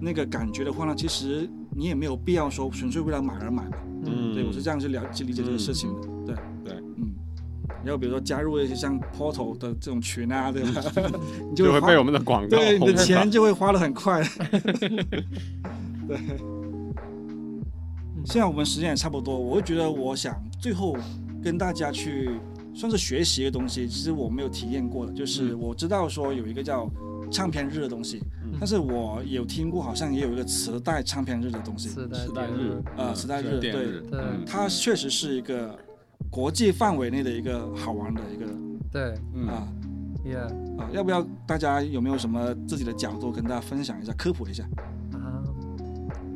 那个感觉的话呢，其实你也没有必要说纯粹为了买而买嘛。嗯，对，我是这样去了去理解这个事情的。对对，嗯。然后比如说加入一些像 Portal 的这种群啊，对吧？你花就会被我们的广告对你的钱就会花的很快。对。现在我们时间也差不多，我会觉得我想最后跟大家去算是学习一个东西，其实我没有体验过的，就是嗯我知道说有一个叫唱片日的东西，嗯但是我有听过好像也有一个磁带唱片日的东西，磁带日啊磁带日对，对嗯它确实是一个国际范围内的一个好玩的一个对嗯啊，Yeah 啊，要不要大家有没有什么自己的角度跟大家分享一下，科普一下？啊，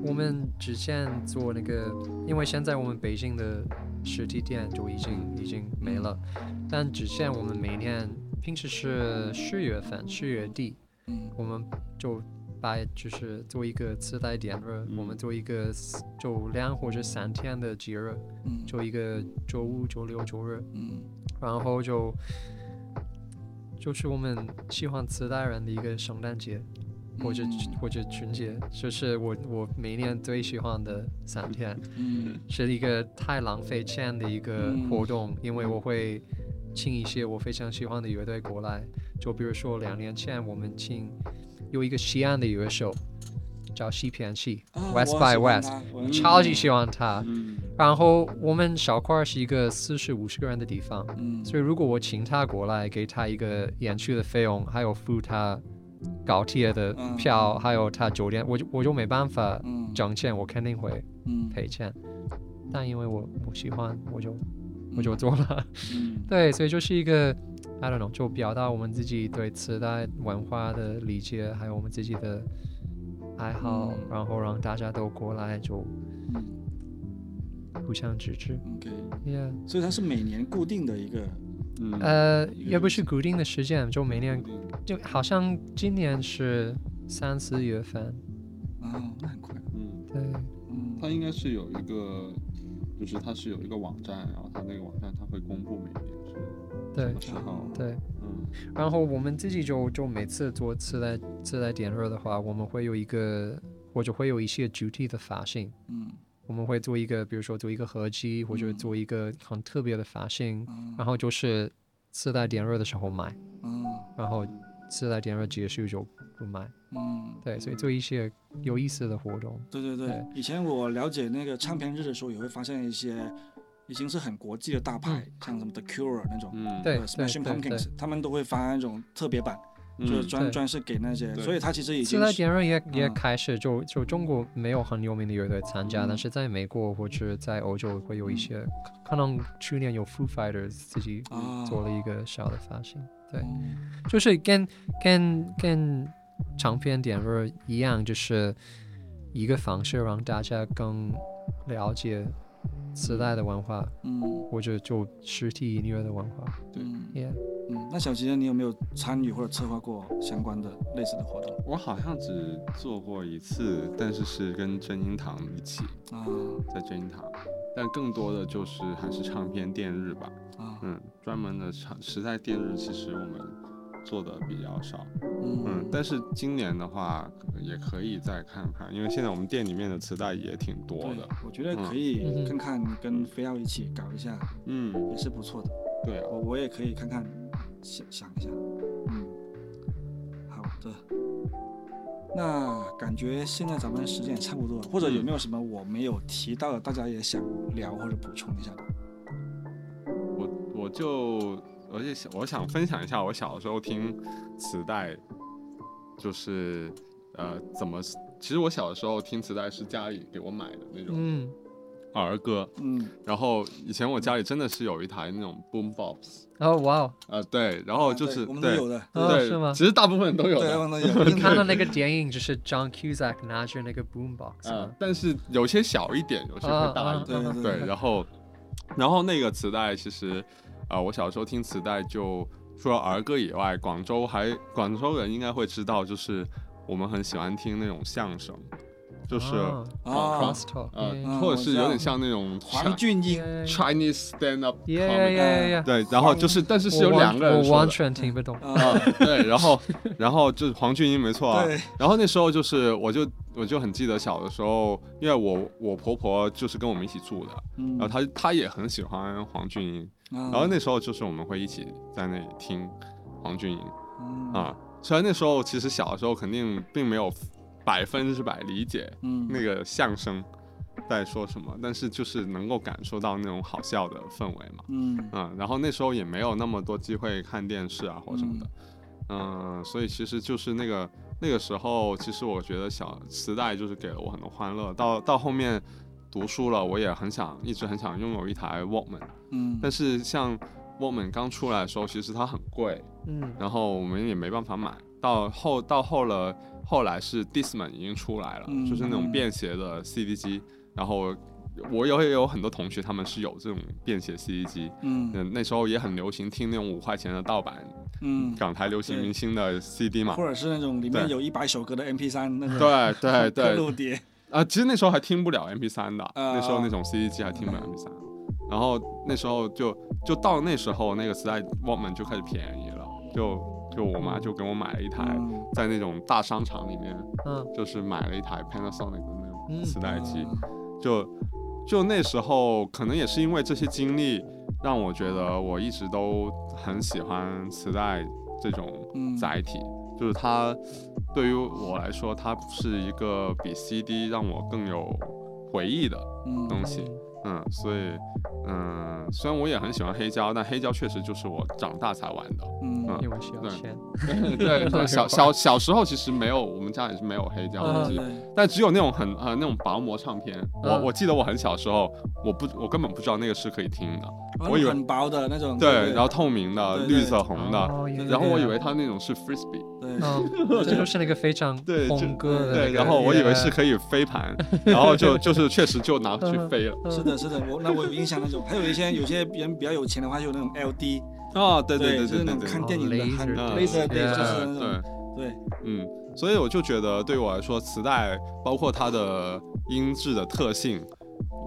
我们之前做那个，因为现在我们北京的实体店就已经已经没了，但之前我们每年平时是十月份十月底，嗯。我们就把就是做一个磁带点日，我们做一个就两或者三天的节日，嗯。就一个周五、周六、周日，嗯。然后就就是我们喜欢磁带人的一个圣诞节。或者嗯。或者春节，就是我我每年最喜欢的三天，嗯。是一个太浪费钱的一个嗯。活动，因为我会请一些我非常喜欢的乐队过来，就比如说两年前我们请有一个西安的乐手叫西片西啊 West by West，我超级喜欢他。嗯然后我们小块是一个四十五十个人的地方，嗯所以如果我请他过来，给他一个演出的费用，还有付他高铁的嗯票，还有他酒店，我就我就没办法嗯挣钱，我肯定会嗯赔钱。但因为我我喜欢，我就我就做了。嗯。对，所以就是一个 I don't know，就表达我们自己对磁带文化的理解，还有我们自己的爱好，嗯。然后让大家都过来就嗯互相支持。OK，Yeah，所以它是每年固定的一个嗯。呃，也不是固定的时间，就每年就好像今年是三四月份，啊，那很快。嗯，对，嗯。它应该是有一个，就是它是有一个网站，然后它那个网站它会公布每年是对什么时候，对。嗯。然后我们自己就就每次做自带自带点热的话，我们会有一个或者会有一些主题的发行，嗯。我们会做一个，比如说做一个合集，或者嗯。做一个很特别的发行，嗯。然后就是自带点热的时候买，嗯。然后磁带点热结束就不买。嗯，对，所以做一些有意思的活动。对对对。对。以前我了解那个唱片日的时候，也会发现一些已经是很国际的大牌，像什么 The Cure 那种。嗯，对呃，Smashing Pumpkins，他们都会发那种特别版，嗯就是专专是给那些，所以他其实已经是点热也也嗯。开始就就中国没有很有名的乐队参加，嗯。但是在美国或者在欧洲会有一些，可能去年有 Foo Fighters 自己啊。做了一个小的发行，对，嗯就是跟跟跟长篇点热一样，就是一个方式让大家更了解磁带的文化，嗯或者就实体音乐的文化。对嗯 Yeah，嗯，那小吉呢？你有没有参与或者策划过相关的类似的活动我好像只做过一次，但是是跟真音堂一起啊在真音堂，但更多的就是还是唱片电日吧。啊嗯，专门的长时代电日其实我们做的比较少。嗯嗯，但是今年的话也可以再看看，因为现在我们店里面的磁带也挺多的。，我觉得可嗯以哼看看跟飞奥一起搞一下，嗯，也是不错的。对啊，我我也可以看看，想想一下。嗯，好的。那感觉现在咱们时间也差不多了，或者有没有什么我没有提到的，大家也想聊或者补充一下的？我我就而且想我想分享一下我小时候听磁带，就是呃怎么，其实我小的时候听磁带是家里给我买的那种，嗯儿歌。嗯，然后以前我家里真的是有一台那种 boom box，哦，哇哦，呃，对，然后就是对我们都对有的，哦对，是吗其实大部分都有对，的。我们都有。你看到那个电影，就是 John Cusack 拿着那个 boombox 啊？，但是有些小一点，有些会大一点。对，然后，然后那个磁带其实，呃，我小时候听磁带就除了儿歌以外，广州还广州人应该会知道，就是我们很喜欢听那种相声，就是哦哦 cross talk，呃，嗯或者是有点像那种黄俊英，Chinese stand up yeah. 对，然后就是但是是有两个人我完。全听不懂。啊，啊，对，然后，然后就是黄俊英没错然后那时候就是，我就我就很记得小的时候，因为我我婆婆就是跟我们一起住的，嗯然后她她也很喜欢黄俊英，然然后那时候就是我们会一起在那里听黄俊英嗯啊。虽然那时候其实小的时候肯定并没有百分之百理解嗯那个相声在说什么，但是就是能够感受到那种好笑的氛围嘛。嗯嗯，然后那时候也没有那么多机会看电视啊或什么的，嗯、所以其实就是那个那个时候，其实我觉得小磁带就是给了我很多欢乐。到到后面读书了，我也很想一直很想拥有一台 Walkman，嗯，但是像 Walkman 刚出来的时候，其实它很贵，嗯。然后我们也没办法买。到后到后了，后来是 Discman 已经出来了，嗯。就是那种便携的 CD 机，然后。我有也有很多同学，他们是有这种便携 CD 机，嗯。嗯，那时候也很流行听那种五块钱的盗版嗯，港台流行明星的 CD 嘛。或者是那种里面对。有一百首歌的 MP 三那种对对刻对，录 碟，啊，其实那时候还听不了 MP 三的，啊。那时候那种 CD 机还听不了 MP 3然后那时候就就到那时候那个磁带 Walkman 就开始便宜了，就就我妈就给我买了一台，嗯。在那种大商场里面，嗯。就是买了一台 Panasonic 的那种嗯磁带机，嗯就就那时候可能也是因为这些经历，让我觉得我一直都很喜欢磁带这种嗯。载体，就是它对于我来说，它是一个比 CD 让我更有回忆的嗯东西。嗯，所以嗯，虽然我也很喜欢黑胶，但黑胶确实就是我长大才玩的。嗯因为需要对钱。对对，小小小时候其实没有，我们家也是没有黑胶嗯机，对但只有那种很呃那种薄膜唱片。我嗯我记得我很小时候，我不我根本不知道那个是可以听的，哦我以为很薄的那种，对，然后透明的、对对绿色红的，哦然后我以为它那种是 frisbee，对，嗯，这就是那个非常红歌的对，然后我以为是可以飞盘，然后就就是确实就拿去飞了。是的，是的，我那我有印象那种，还有一些有些人比较有钱的话，就有那种 LD，哦，对对对就是那种对。对对，看电影的，laser 对就是那种对，对，嗯，所以我就觉得对我来说，磁带包括它的音质的特性，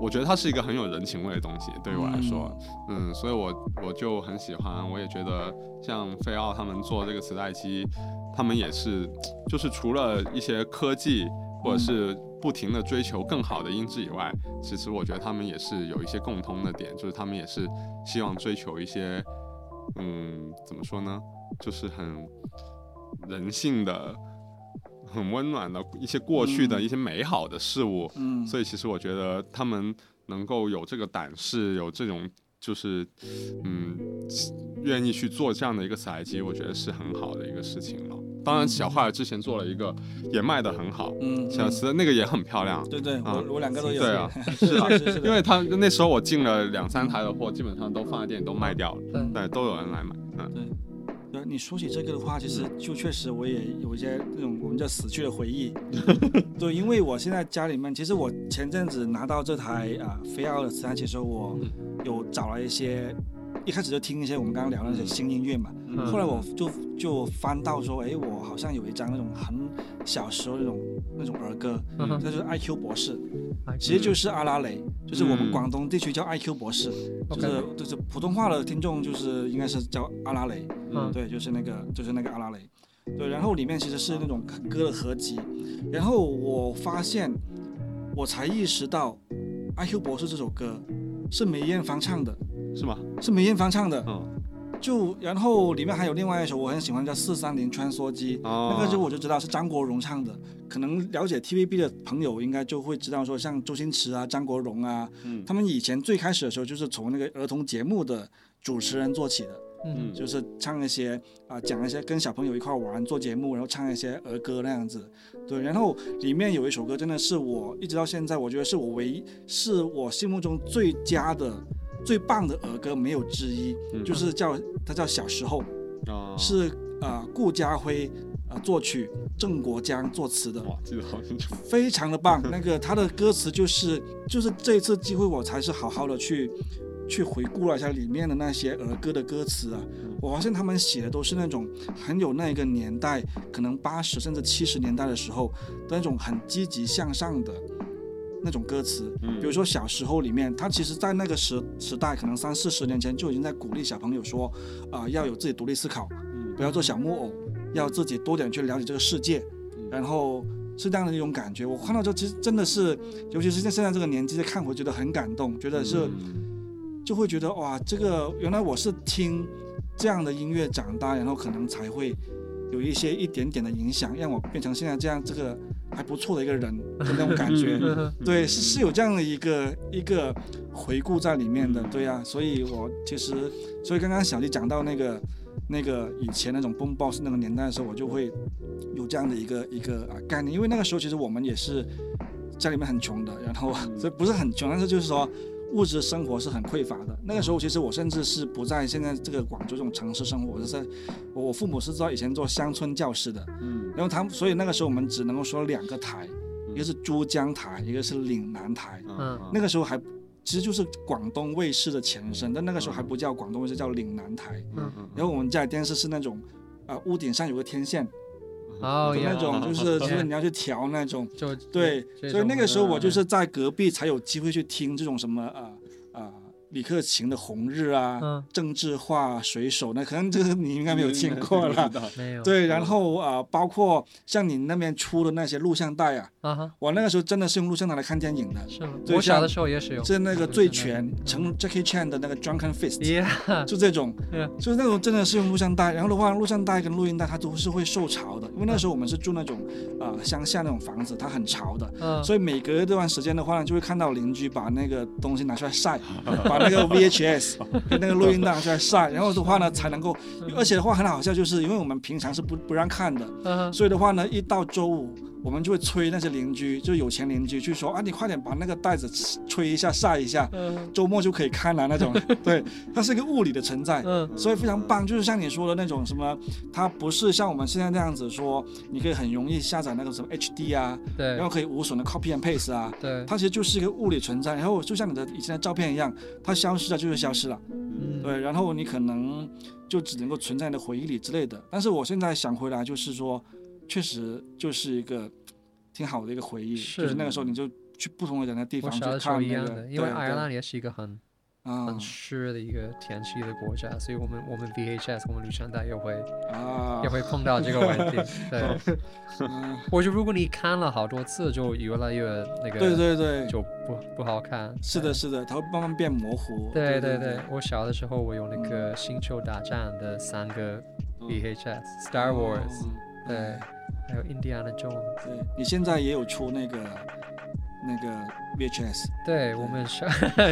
我觉得它是一个很有人情味的东西。对于我来说，嗯，所以我我就很喜欢，我也觉得像菲奥他们做这个磁带机，他们也是，就是除了一些科技或者是不停的追求更好的音质以外，其实我觉得他们也是有一些共通的点，就是他们也是希望追求一些，嗯，怎么说呢，就是很人性的。很温暖的一些过去的嗯一些美好的事物，嗯，所以其实我觉得他们能够有这个胆识，有这种就是嗯愿意去做这样的一个采集，我觉得是很好的一个事情了。当然，小坏之前做了一个也卖得很好，嗯，小慈那个也很漂亮。对对，啊我我两个都有，对啊 是啊，是的，因为他那时候我进了两三台的货，基本上都放在店里都卖掉了，嗯对，都有人来买。嗯，对，你说起这个的话，其实就确实我也有一些那种我们叫死去的回忆。对，因为我现在家里面，其实我前阵子拿到这台啊飞奥的磁带，其实我有找了一些，一开始就听一些我们刚刚聊的那些新音乐嘛。嗯。后来我就就翻到说，哎，我好像有一张那种很小时候那种那种儿歌，那就是 IQ 博士，哎其实就是阿拉蕾，就是我们嗯广东地区叫 IQ 博士，就是就是普通话的听众就是应该是叫阿拉蕾。嗯。对，就是那个就是那个阿拉蕾，对，然后里面其实是那种歌的合集，然后我发现我才意识到，《IQ 博士》这首歌是梅艳芳唱的，是吗？是梅艳芳唱的，嗯，就然后里面还有另外一首我很喜欢叫《四三零穿梭机》，哦。那个就我就知道是张国荣唱的，可能了解 TVB 的朋友应该就会知道说，像周星驰啊、张国荣啊，嗯。他们以前最开始的时候就是从那个儿童节目的主持人做起的。嗯就是唱一些啊、讲一些跟小朋友一块玩做节目，然后唱一些儿歌那样子。对，然后里面有一首歌真的是我一直到现在，我觉得是我唯一是我心目中最佳的、最棒的儿歌，没有之一，嗯就是叫它叫小时候，啊，是呃顾嘉辉啊作曲，郑国江作词的。哇，记得好清楚。非常的棒。那个他的歌词就是就是这一次机会，我才是好好的去去回顾了一下里面的那些儿歌的歌词啊。我发现他们写的都是那种很有那个年代，可能八十甚至七十年代的时候的那种很积极向上的那种歌词。嗯比如说小时候里面，他其实在那个时时代，可能三四十年前就已经在鼓励小朋友说，啊、要有自己独立思考，嗯不要做小木偶，要自己多点去了解这个世界，然后是这样的一种感觉。我看到这其实真的是，尤其是在现在这个年纪再看我，觉得很感动，觉得是嗯就会觉得哇，这个原来我是听这样的音乐长大，然后可能才会有一些一点点的影响，让我变成现在这样这个还不错的一个人的那种感觉。嗯对，是是有这样的一个一个回顾在里面的，嗯对呀、所以我其实，所以刚刚小丽讲到那个那个以前那种 boom box 那个年代的时候，我就会有这样的一个一个啊概念，因为那个时候其实我们也是家里面很穷的，然后所以不是很穷，但是就是说。物质生活是很匮乏的。那个时候，其实我甚至是不在现在这个广州这种城市生活，我是在我我父母是在以前做乡村教师的，嗯。然后他们，所以那个时候我们只能够说两个台，一个是珠江台，一个是岭南台。嗯。那个时候还其实就是广东卫视的前身，但那个时候还不叫广东卫视，叫岭南台。嗯嗯然后我们家里电视是那种，啊、屋顶上有个天线，哦那，种就是就是你要去调那种。就对，所以那个时候我就是在隔壁才有机会去听这种什么啊啊。李克勤的《红日》啊，嗯。郑智化、水手，那可能这个你应该没有听过了。没有对，然后啊、包括像你那边出的那些录像带啊，啊哈，我那个时候真的是用录像带来看电影的，是吗？我小的时候也是有，是那个《醉拳》成 Jackie Chan 的那个 Drunken Fist，Yeah，就这种。Yeah，就是那种真的是用录像带，然后的话，录像带跟录音带它都是会受潮的，因为那时候我们是住那种啊、乡下那种房子，它很潮的，嗯，所以每隔一段时间的话呢，就会看到邻居把那个东西拿出来晒，把那个 VHS 跟那个录音带拿出来晒，然后的话呢才能够，而且的话很好笑，就是因为我们平常是不不让看的，嗯所以的话呢，一到周五，我们就会催那些邻居，就有钱邻居去说啊，你快点把那个袋子吹一下晒一下，嗯周末就可以看了那种。对，它是一个物理的存在。嗯所以非常棒，就是像你说的那种什么，它不是像我们现在那样子说，你可以很容易下载那个什么 HD 啊，对然后可以无损的 copy and paste 啊，对，它其实就是一个物理存在。然后就像你的以前的照片一样，它消失了就是消失了，嗯对，然后你可能就只能够存在你的回忆里之类的。但是我现在想回来，就是说，确实就是一个挺好的一个回忆，是就是那个时候你就去不同的人的地方去我小的时候看那个，一样的，因为爱尔兰也是一个很啊很湿的一个天气的国家，所以我们我们 VHS 我们录像带也会啊也会碰到这个问题。对，嗯或者如果你看了好多次，就越来越那个，对对对，就不不好看。是的，是的，它会慢慢变模糊。对对对对，我小的时候我有那个《星球大战》的三个 VHS，Star Wars，对，还有 Indiana Jones。对，你现在也有出那个那个 VHS，对我们是，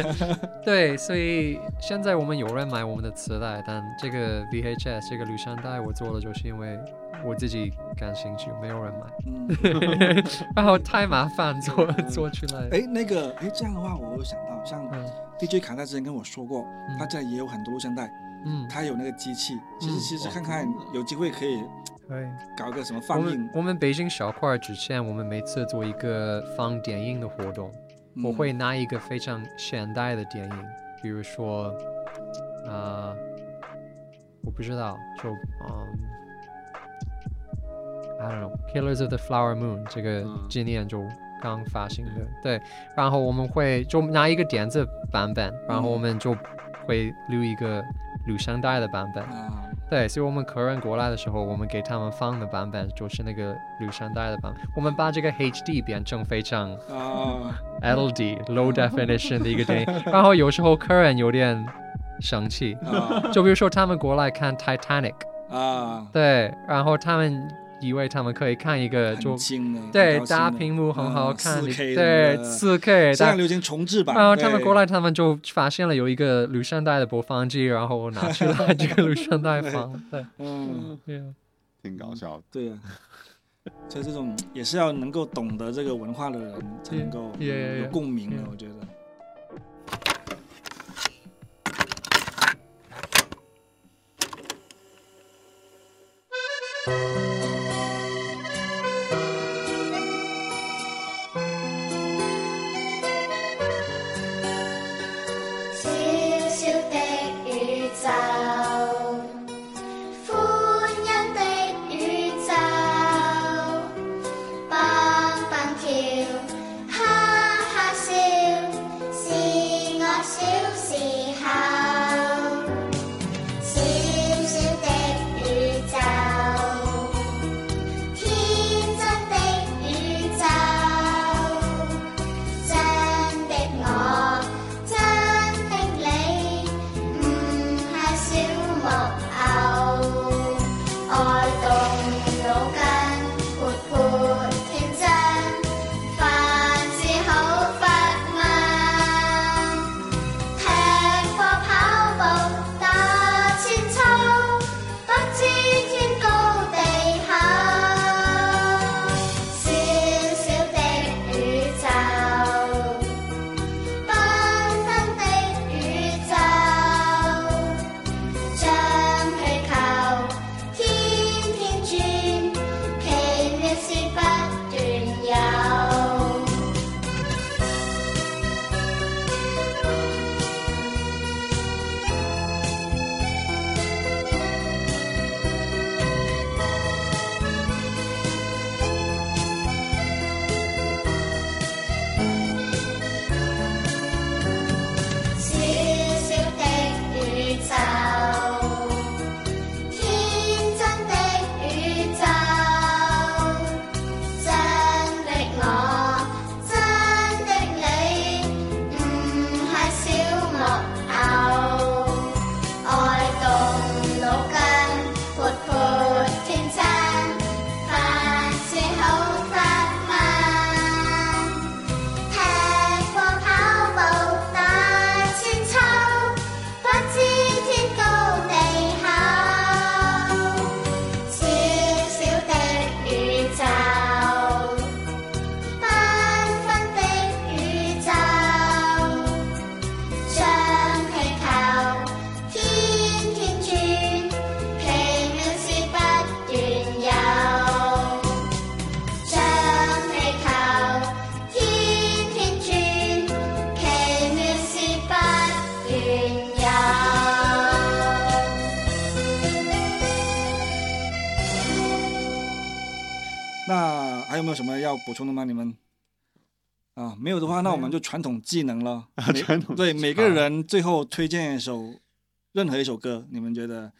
对，所以现在我们有人买我们的磁带，但这个 VHS 这个录像带我做的就是因为我自己感兴趣，没有人买，嗯，然后太麻烦做做出来。哎，那个，哎，这样的话，我有想到，像嗯。DJ 卡在之前跟我说过，嗯。他这里也有很多录像带，嗯，他有那个机器，其实嗯。其实看看有机会可以可以。搞个什么我放映。们，我们北京小块之前，我们每次做一个放电影的活动，我嗯会拿一个非常现代的电影，比如说，啊，我不知道，就嗯、i don't know Killers of the Flower Moon 这个嗯今年就刚发行的，对，然后我们会就拿一个电子版本，然后我嗯们就会录一个录像带的版本，啊，对，所以我们客人过来的时候，我们给他们放的版本就是那个录像带的版本。我们把这个 HD 变成非常啊，LD low definition 的一个电影，然后有时候客人有点生气，啊。就比如说他们过来看 Titanic，啊，对，然后他们以为他们可以看一个就对大屏幕很好啊看，4K 对四 K，但现在流行重制版，然后他们过来，他们就发现了有一个录像带的播放机，然后我拿出来 这个录像带放，对，嗯，对啊，挺搞笑的。对啊。所以这种也是要能够懂得这个文化的人才能够有.共鸣的 Yeah.，我觉得。补充的吗？你们？啊，没有的话，那我们就传统技能了。啊传统对每个人最后推荐一首任何一首歌，你们觉得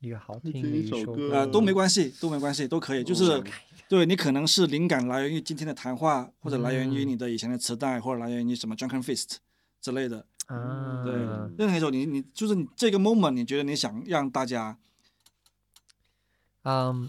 一个好听听的一首歌呃都没关系，都没关系，都可以。就是对你可能是灵感来源于今天的谈话，或者来源于你的以前的磁带，或者来源于什么 Drunken Fist 之类的。啊，对，任何一首你你就是你这个 moment，你觉得你想让大家嗯，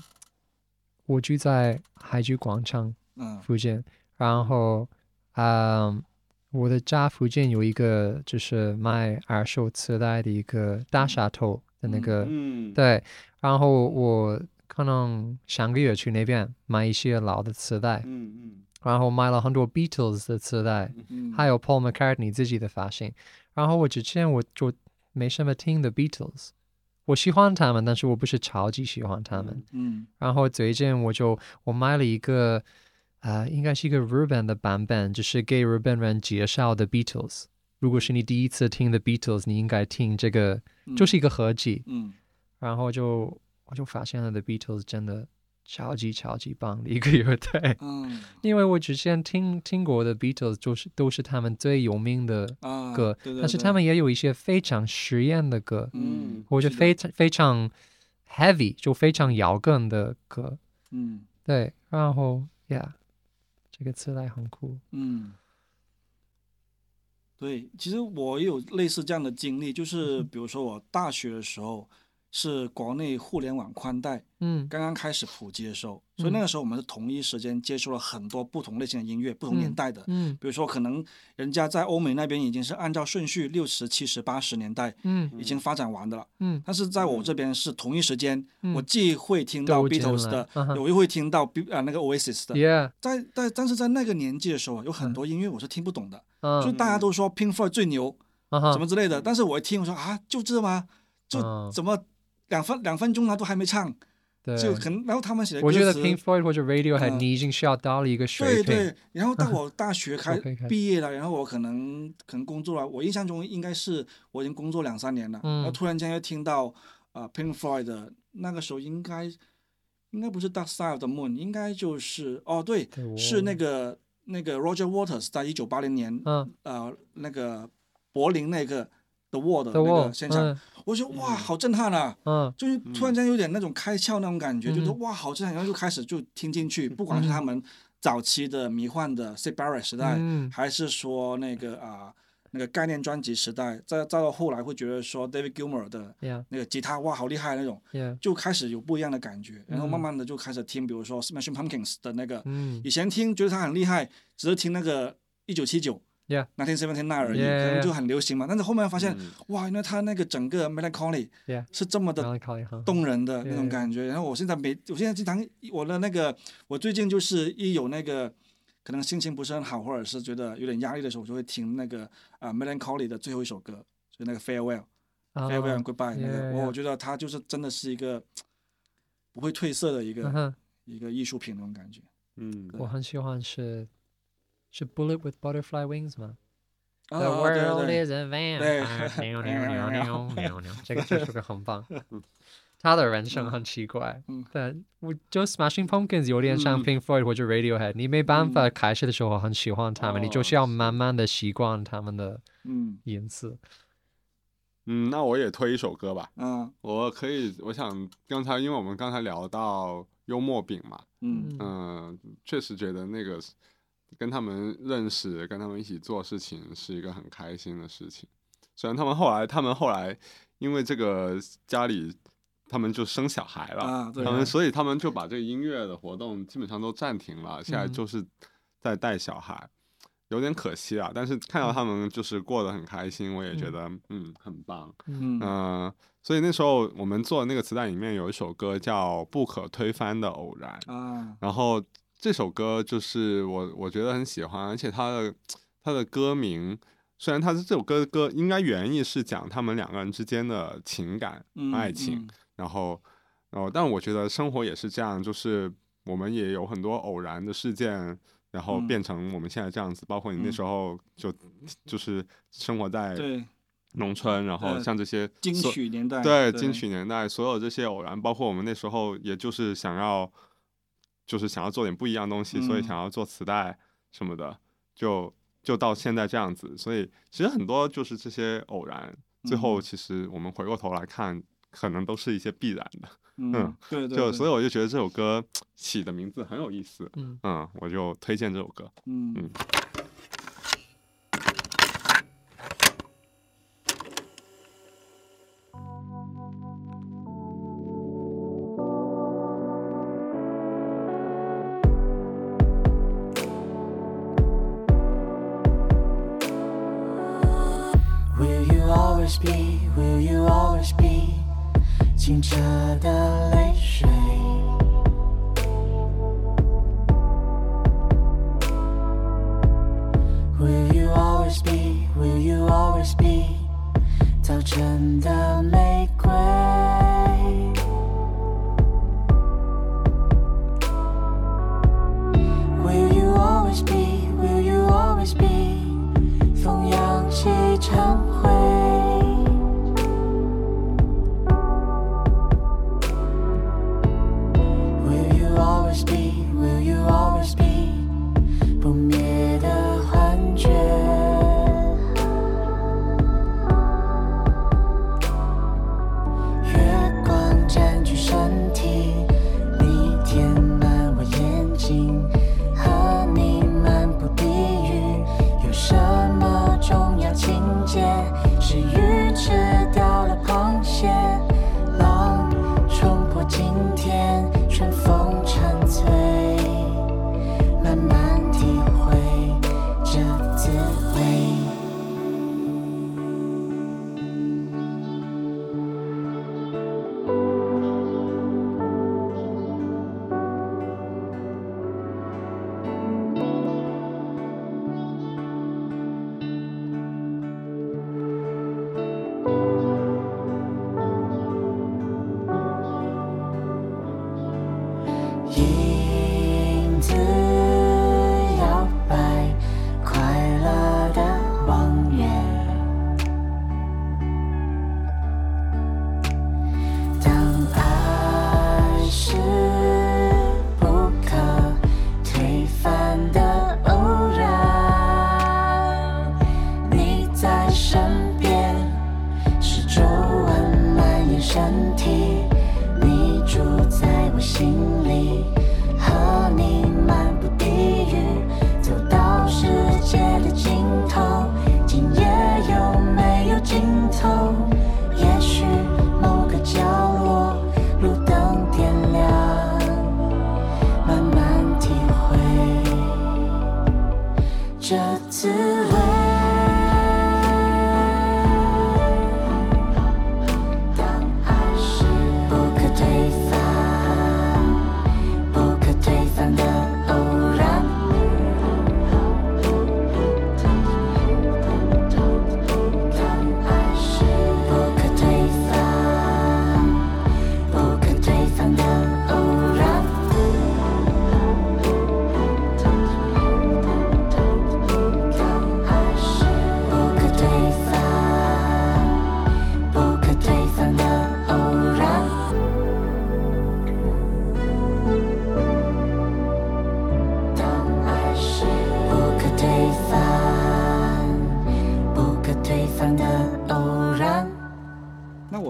我住在海珠广场嗯。附近，然后，嗯，我的家附近有一个就是卖二手磁带的一个大沙头的那个，嗯，对，然后我可能上个月去那边买一些老的磁带，嗯嗯。然后买了很多 Beatles 的磁带，嗯，还有 Paul McCartney 自己的发行。然后我之前我就没什么听的 Beatles，我喜欢他们，但是我不是超级喜欢他们。嗯然后最近我就我买了一个，呃，应该是一个日本的版本，就是给日本人介绍的 Beatles。如果是你第一次听的 Beatles，你应该听这个，嗯就是一个合集。嗯然后就我就发现了 The Beatles 真的超级超级棒的一个乐队。嗯。因为我之前听听过的 Beatles 就是都是他们最有名的啊，歌，对对对但是他们也有一些非常实验的歌，嗯或者非常非常 heavy 就非常摇滚的歌，嗯。对，然后 yeah，这个词来很酷，嗯，对，其实我也有类似这样的经历，就是比如说我大学的时候是国内互联网宽带嗯。刚刚开始普及的时候，所以那个时候我们是同一时间接触了很多不同类型的音乐，不同年代的。嗯。比如说，可能人家在欧美那边已经是按照顺序六十、七十、八十年代嗯。已经发展完的了，嗯。但是在我这边是同一时间，嗯。我既会听到 Beatles 的，我又会听到 B 啊那个 Oasis 的。，Yeah，在在但是在那个年纪的时候啊，有很多音乐我是听不懂的，嗯，就大家都说 Pink Floyd 最牛，啊哈什么之类的，但是我一听我说啊，就这吗？就嗯。怎么两分两分钟他都还没唱，对，就可能然后他们写的歌我觉得 Pink Floyd 或者 Radiohead 嗯。你已经是要到了一个水平，对对，然后到我大学开 毕业了，然后我可能可能工作了，我印象中应该是我已经工作两三年了，然后嗯突然间又听到啊、呃 Pink Floyd 的那个时候应该应该不是 Dark Side of the Moon，应该就是哦对，对是那个那个 Roger Waters 在一九八零年嗯。呃那个柏林那个 The Wall 的那个现场，嗯我觉得哇好震撼啊！嗯。就是突然间有点那种开窍那种感觉，就觉得嗯哇好震撼，然后就开始就听进去，不管是他们早期的迷幻的 s i d Barrett 时代，嗯。还是说那个啊、那个概念专辑时代，再再到后来会觉得说 David Gilmour 的，Yeah。那个吉他哇好厉害那种，Yeah，就开始有不一样的感觉，然后慢嗯。慢的就开始听，比如说 Smashing Pumpkins 的那个，嗯。以前听觉得他很厉害，只是听那个一九七九。Yeah Nineteen Seventy Nine 而已可能.就很流行嘛。但是后面发现，嗯哇，原来他那个整个 Melancholy 是这么的动人的那种.感觉。然后我现在每，我现在经常我的那个，我最近就是一有那个可能心情不是很好，或者是觉得有点压力的时候，我就会听那个啊、Melancholy 的最后一首歌，就那个 Farewell、啊 Farewell and Goodbye 那个我觉得它就是真的是一个不会褪色的一个、一个艺术品那种感觉。嗯我很喜欢是是 Bullet with Butterfly Wings 吗？The world is a vampire，这个这首歌很棒。他的人生很奇怪嗯，但我就 Smashing Pumpkins 有点像嗯。Pink Floyd 或者 Radiohead，你没办法开始的时候很喜欢他们，你就是要哦慢慢的习惯他们的嗯。音色。嗯，那我也推一首歌吧。啊我可以，我想刚才因为我们刚才聊到幽默饼嘛，嗯。嗯、确实觉得那个是跟他们认识，跟他们一起做事情是一个很开心的事情。虽然他们后来，他们后来因为这个家里，他们就生小孩了，啊对他们所以他们就把这个音乐的活动基本上都暂停了，现在嗯就是在带小孩。有点可惜啊，但是看到他们就是过得很开心，我也觉得嗯很棒。嗯嗯、所以那时候我们做的那个磁带里面有一首歌叫《不可推翻的偶然》，啊然后这首歌就是我我觉得很喜欢，而且它的它的歌名虽然它是这首歌的歌应该原意是讲他们两个人之间的情感、嗯爱情，然后然后但我觉得生活也是这样，就是我们也有很多偶然的事件。然后嗯。变成我们现在这样子，包括你那嗯。时候就就是生活在农村，然后像这些金曲年代对金曲年代所有这些偶然，包括我们那时候也就是想要，就是想要做点不一样的东西，所以嗯想要做磁带什么的，就就到现在这样子。所以其实很多就是这些偶然，最后嗯其实我们回过头来看，可能都是一些必然的。嗯对对对就所以我就觉得这首歌起的名字很有意思，嗯嗯，我就推荐这首歌。嗯嗯清澈的泪水。Will you always be? Will you always be? 早晨的玫瑰。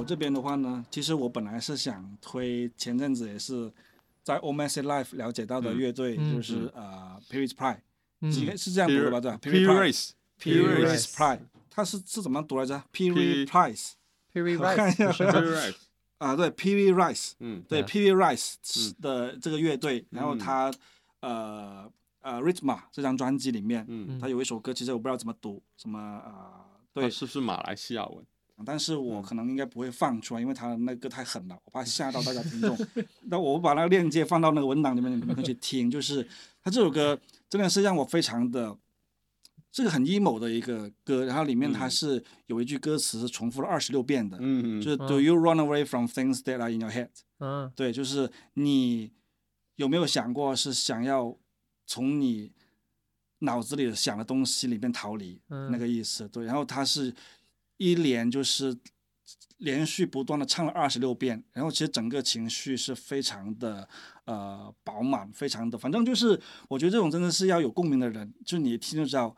这边的话呢，其实我本来是想推前阵子也是在 o m a s Live 了解到的乐队，嗯就是呃 p e r i s Pride，嗯。应该是这样读的吧？对吧？P？Paris Pride。race Paris Paris Pride，它是是怎么读来着？P-？Paris Price Piri 我看一 Rice 下不是 P 吗 race，啊，对，Pv Rice，嗯，对对，Pv Rice 的这个乐队，然后嗯他呃呃 Rhythma 这张专辑里面，嗯，他有一首歌，其实我不知道怎么读，什么呃，对，是不是马来西亚文？但是我嗯可能应该不会放出来，因为他那个太狠了，我怕吓到大家听众。那我把那个链接放到那个文档里面，你们可以去听。就是他这首歌真的是让我非常的，这个很 emo 的一个歌，然后里面它嗯是有一句歌词是重复了二十六遍的，嗯，就是嗯 Do you run away from things that are in your head？嗯对，就是你有没有想过是想要从你脑子里想的东西里面逃离，嗯那个意思。对，然后他是一连就是连续不断的唱了二十六遍，然后其实整个情绪是非常的呃饱满，非常的，反正就是我觉得这种真的是要有共鸣的人，就是你一听就知道，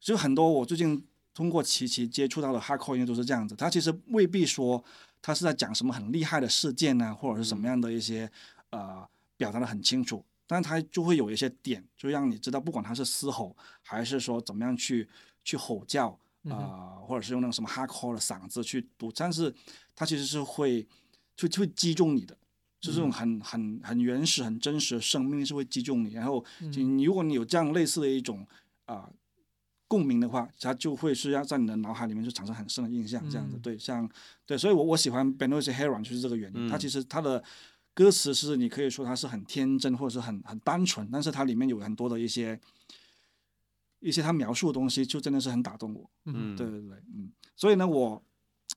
就很多我最近通过琪琪接触到的 hardcore 音乐都是这样子，他其实未必说他是在讲什么很厉害的事件呢、或者是什么样的一些呃表达的很清楚，但他就会有一些点，就让你知道，不管他是嘶吼还是说怎么样去去吼叫。啊、或者是用那种什么 hardcore 的嗓子去读，但是它其实是会就就会击中你的，就这种很很很原始、很真实的生命是会击中你。然后就你如果你有这样类似的一种啊、共鸣的话，它就会是要在你的脑海里面就产生很深的印象，这样子。嗯对，像对，所以我我喜欢 Benoist Heron 就是这个原因。它嗯其实它的歌词是你可以说它是很天真或者是很很单纯，但是它里面有很多的一些一些他描述的东西，就真的是很打动我。嗯，对对对，嗯，所以呢，我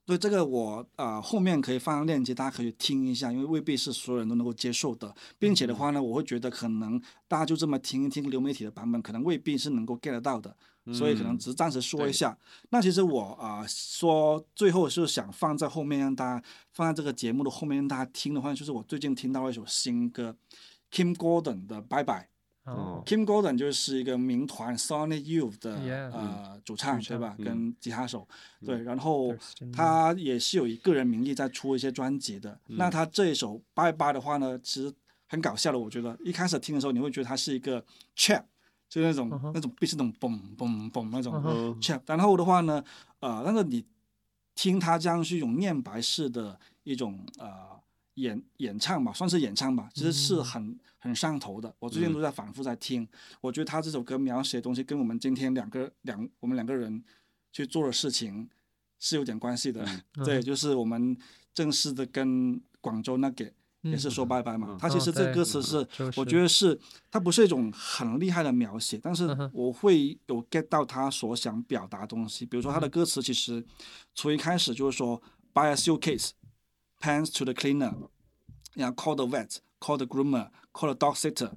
对这个我呃后面可以放上链接，大家可以听一下，因为未必是所有人都能够接受的，并且的话呢，我会觉得可能大家就这么听一听流媒体的版本，可能未必是能够 get 到的，所以可能嗯只是暂时说一对下。那其实我啊、呃说最后是想放在后面让大家放在这个节目的后面让大家听的话，就是我最近听到了一首新歌，Kim Gordon 的《拜拜》。哦。Kim Gordon 就是一个民团 Sonic Youth 的 Yeah 呃主唱主唱对吧？嗯。跟吉他手。对，然后他也是有以个人名义在出一些专辑的。嗯。那他这一首《拜拜》的话呢，其实很搞笑的，我觉得一开始听的时候你会觉得它是一个 trap，就是那种、那种是那种嘣嘣嘣那种 trap，然后的话呢，呃，但是你听他这样是一种念白式的一种呃演演唱吧，算是演唱吧，其实是嗯很、很上头的。我最近嗯都在反复在听，我觉得他这首歌描写的东西跟我们今天两个两我们两个人去做的事情是有点关系的。对，嗯就是我们正式的跟广州那个也是说拜拜嘛。嗯他其实这歌词是，就是我觉得是它不是一种很厉害的描写，但是我会有 get 到他所想表达的东西。比如说他的嗯歌词其实从一开始就是说 buy a suitcase。Pants to the cleaner，然后 call the vet，call the groomer，call the dog sitter，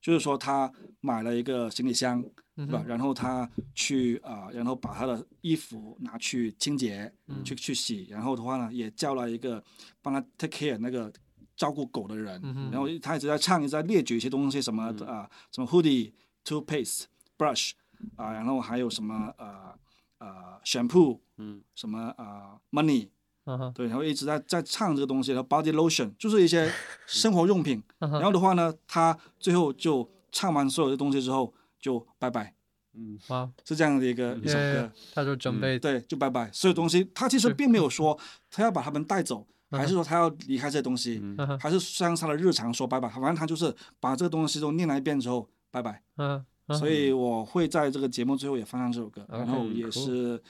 就是说他买了一个行李箱，对吧？然后他去啊、呃然后把他的衣服拿去清洁，去去洗，然后的话呢，也叫了一个帮他 take care 那个照顾狗的人，然后他一直在唱，一直在列举一些东西，什么啊、什么 hoodie、toothpaste、brush 啊、然后还有什么呃呃 shampoo，嗯，什么啊、money。嗯对，然后一直在在唱这个东西，然后 body lotion 就是一些生活用品。然后的话呢，他最后就唱完所有的东西之后就拜拜，嗯，哇，是这样的一个一首歌。，他就准备对，就拜拜，所有东西他其实并没有说他要把他们带走，嗯还是说他要离开这些东西，还是像他的日常说拜拜，反正他就是把这个东西都念了一遍之后拜拜。嗯嗯所以我会在这个节目最后也放上这首歌，然后也 cool 是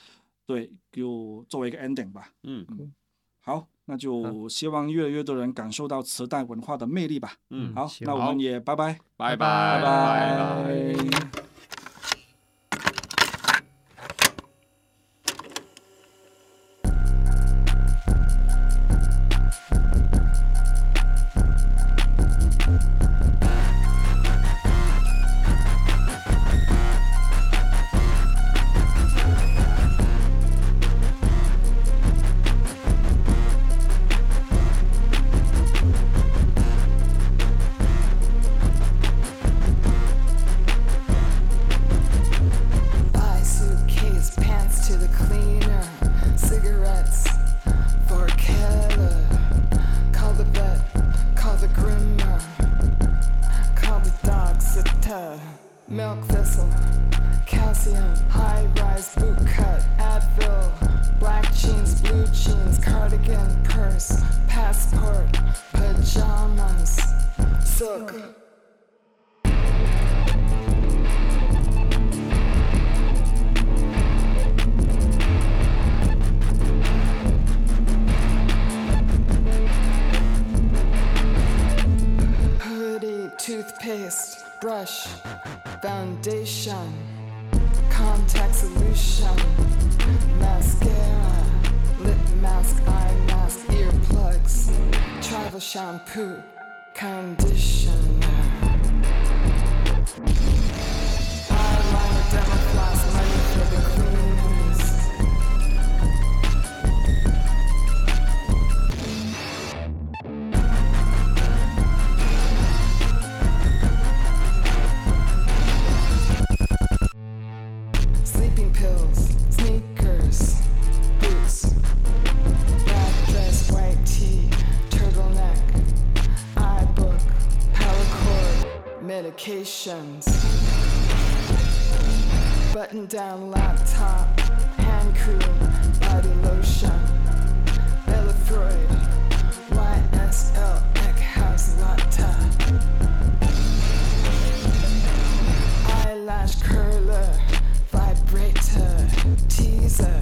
对，就作为一个 ending 吧。嗯好，那就希望越来越多人感受到磁带文化的魅力吧。嗯，好，那我们也拜拜，拜拜拜拜拜。拜。Milk thistle, calcium, high rise boot cut, Advil, black jeans, blue jeans, cardigan, purse, passport, pajamas, silk. hoodie, toothpaste, brush, foundation, contact solution, mascara, lip mask, eye mask, earplugs, travel shampoo, conditioner. Eyeliner, demo floss, money for the cleaners. Medications, button down laptop, hand cream, body lotion, Bella Freud, YSL, Eckhouse Latte. eyelash curler, vibrator, teaser,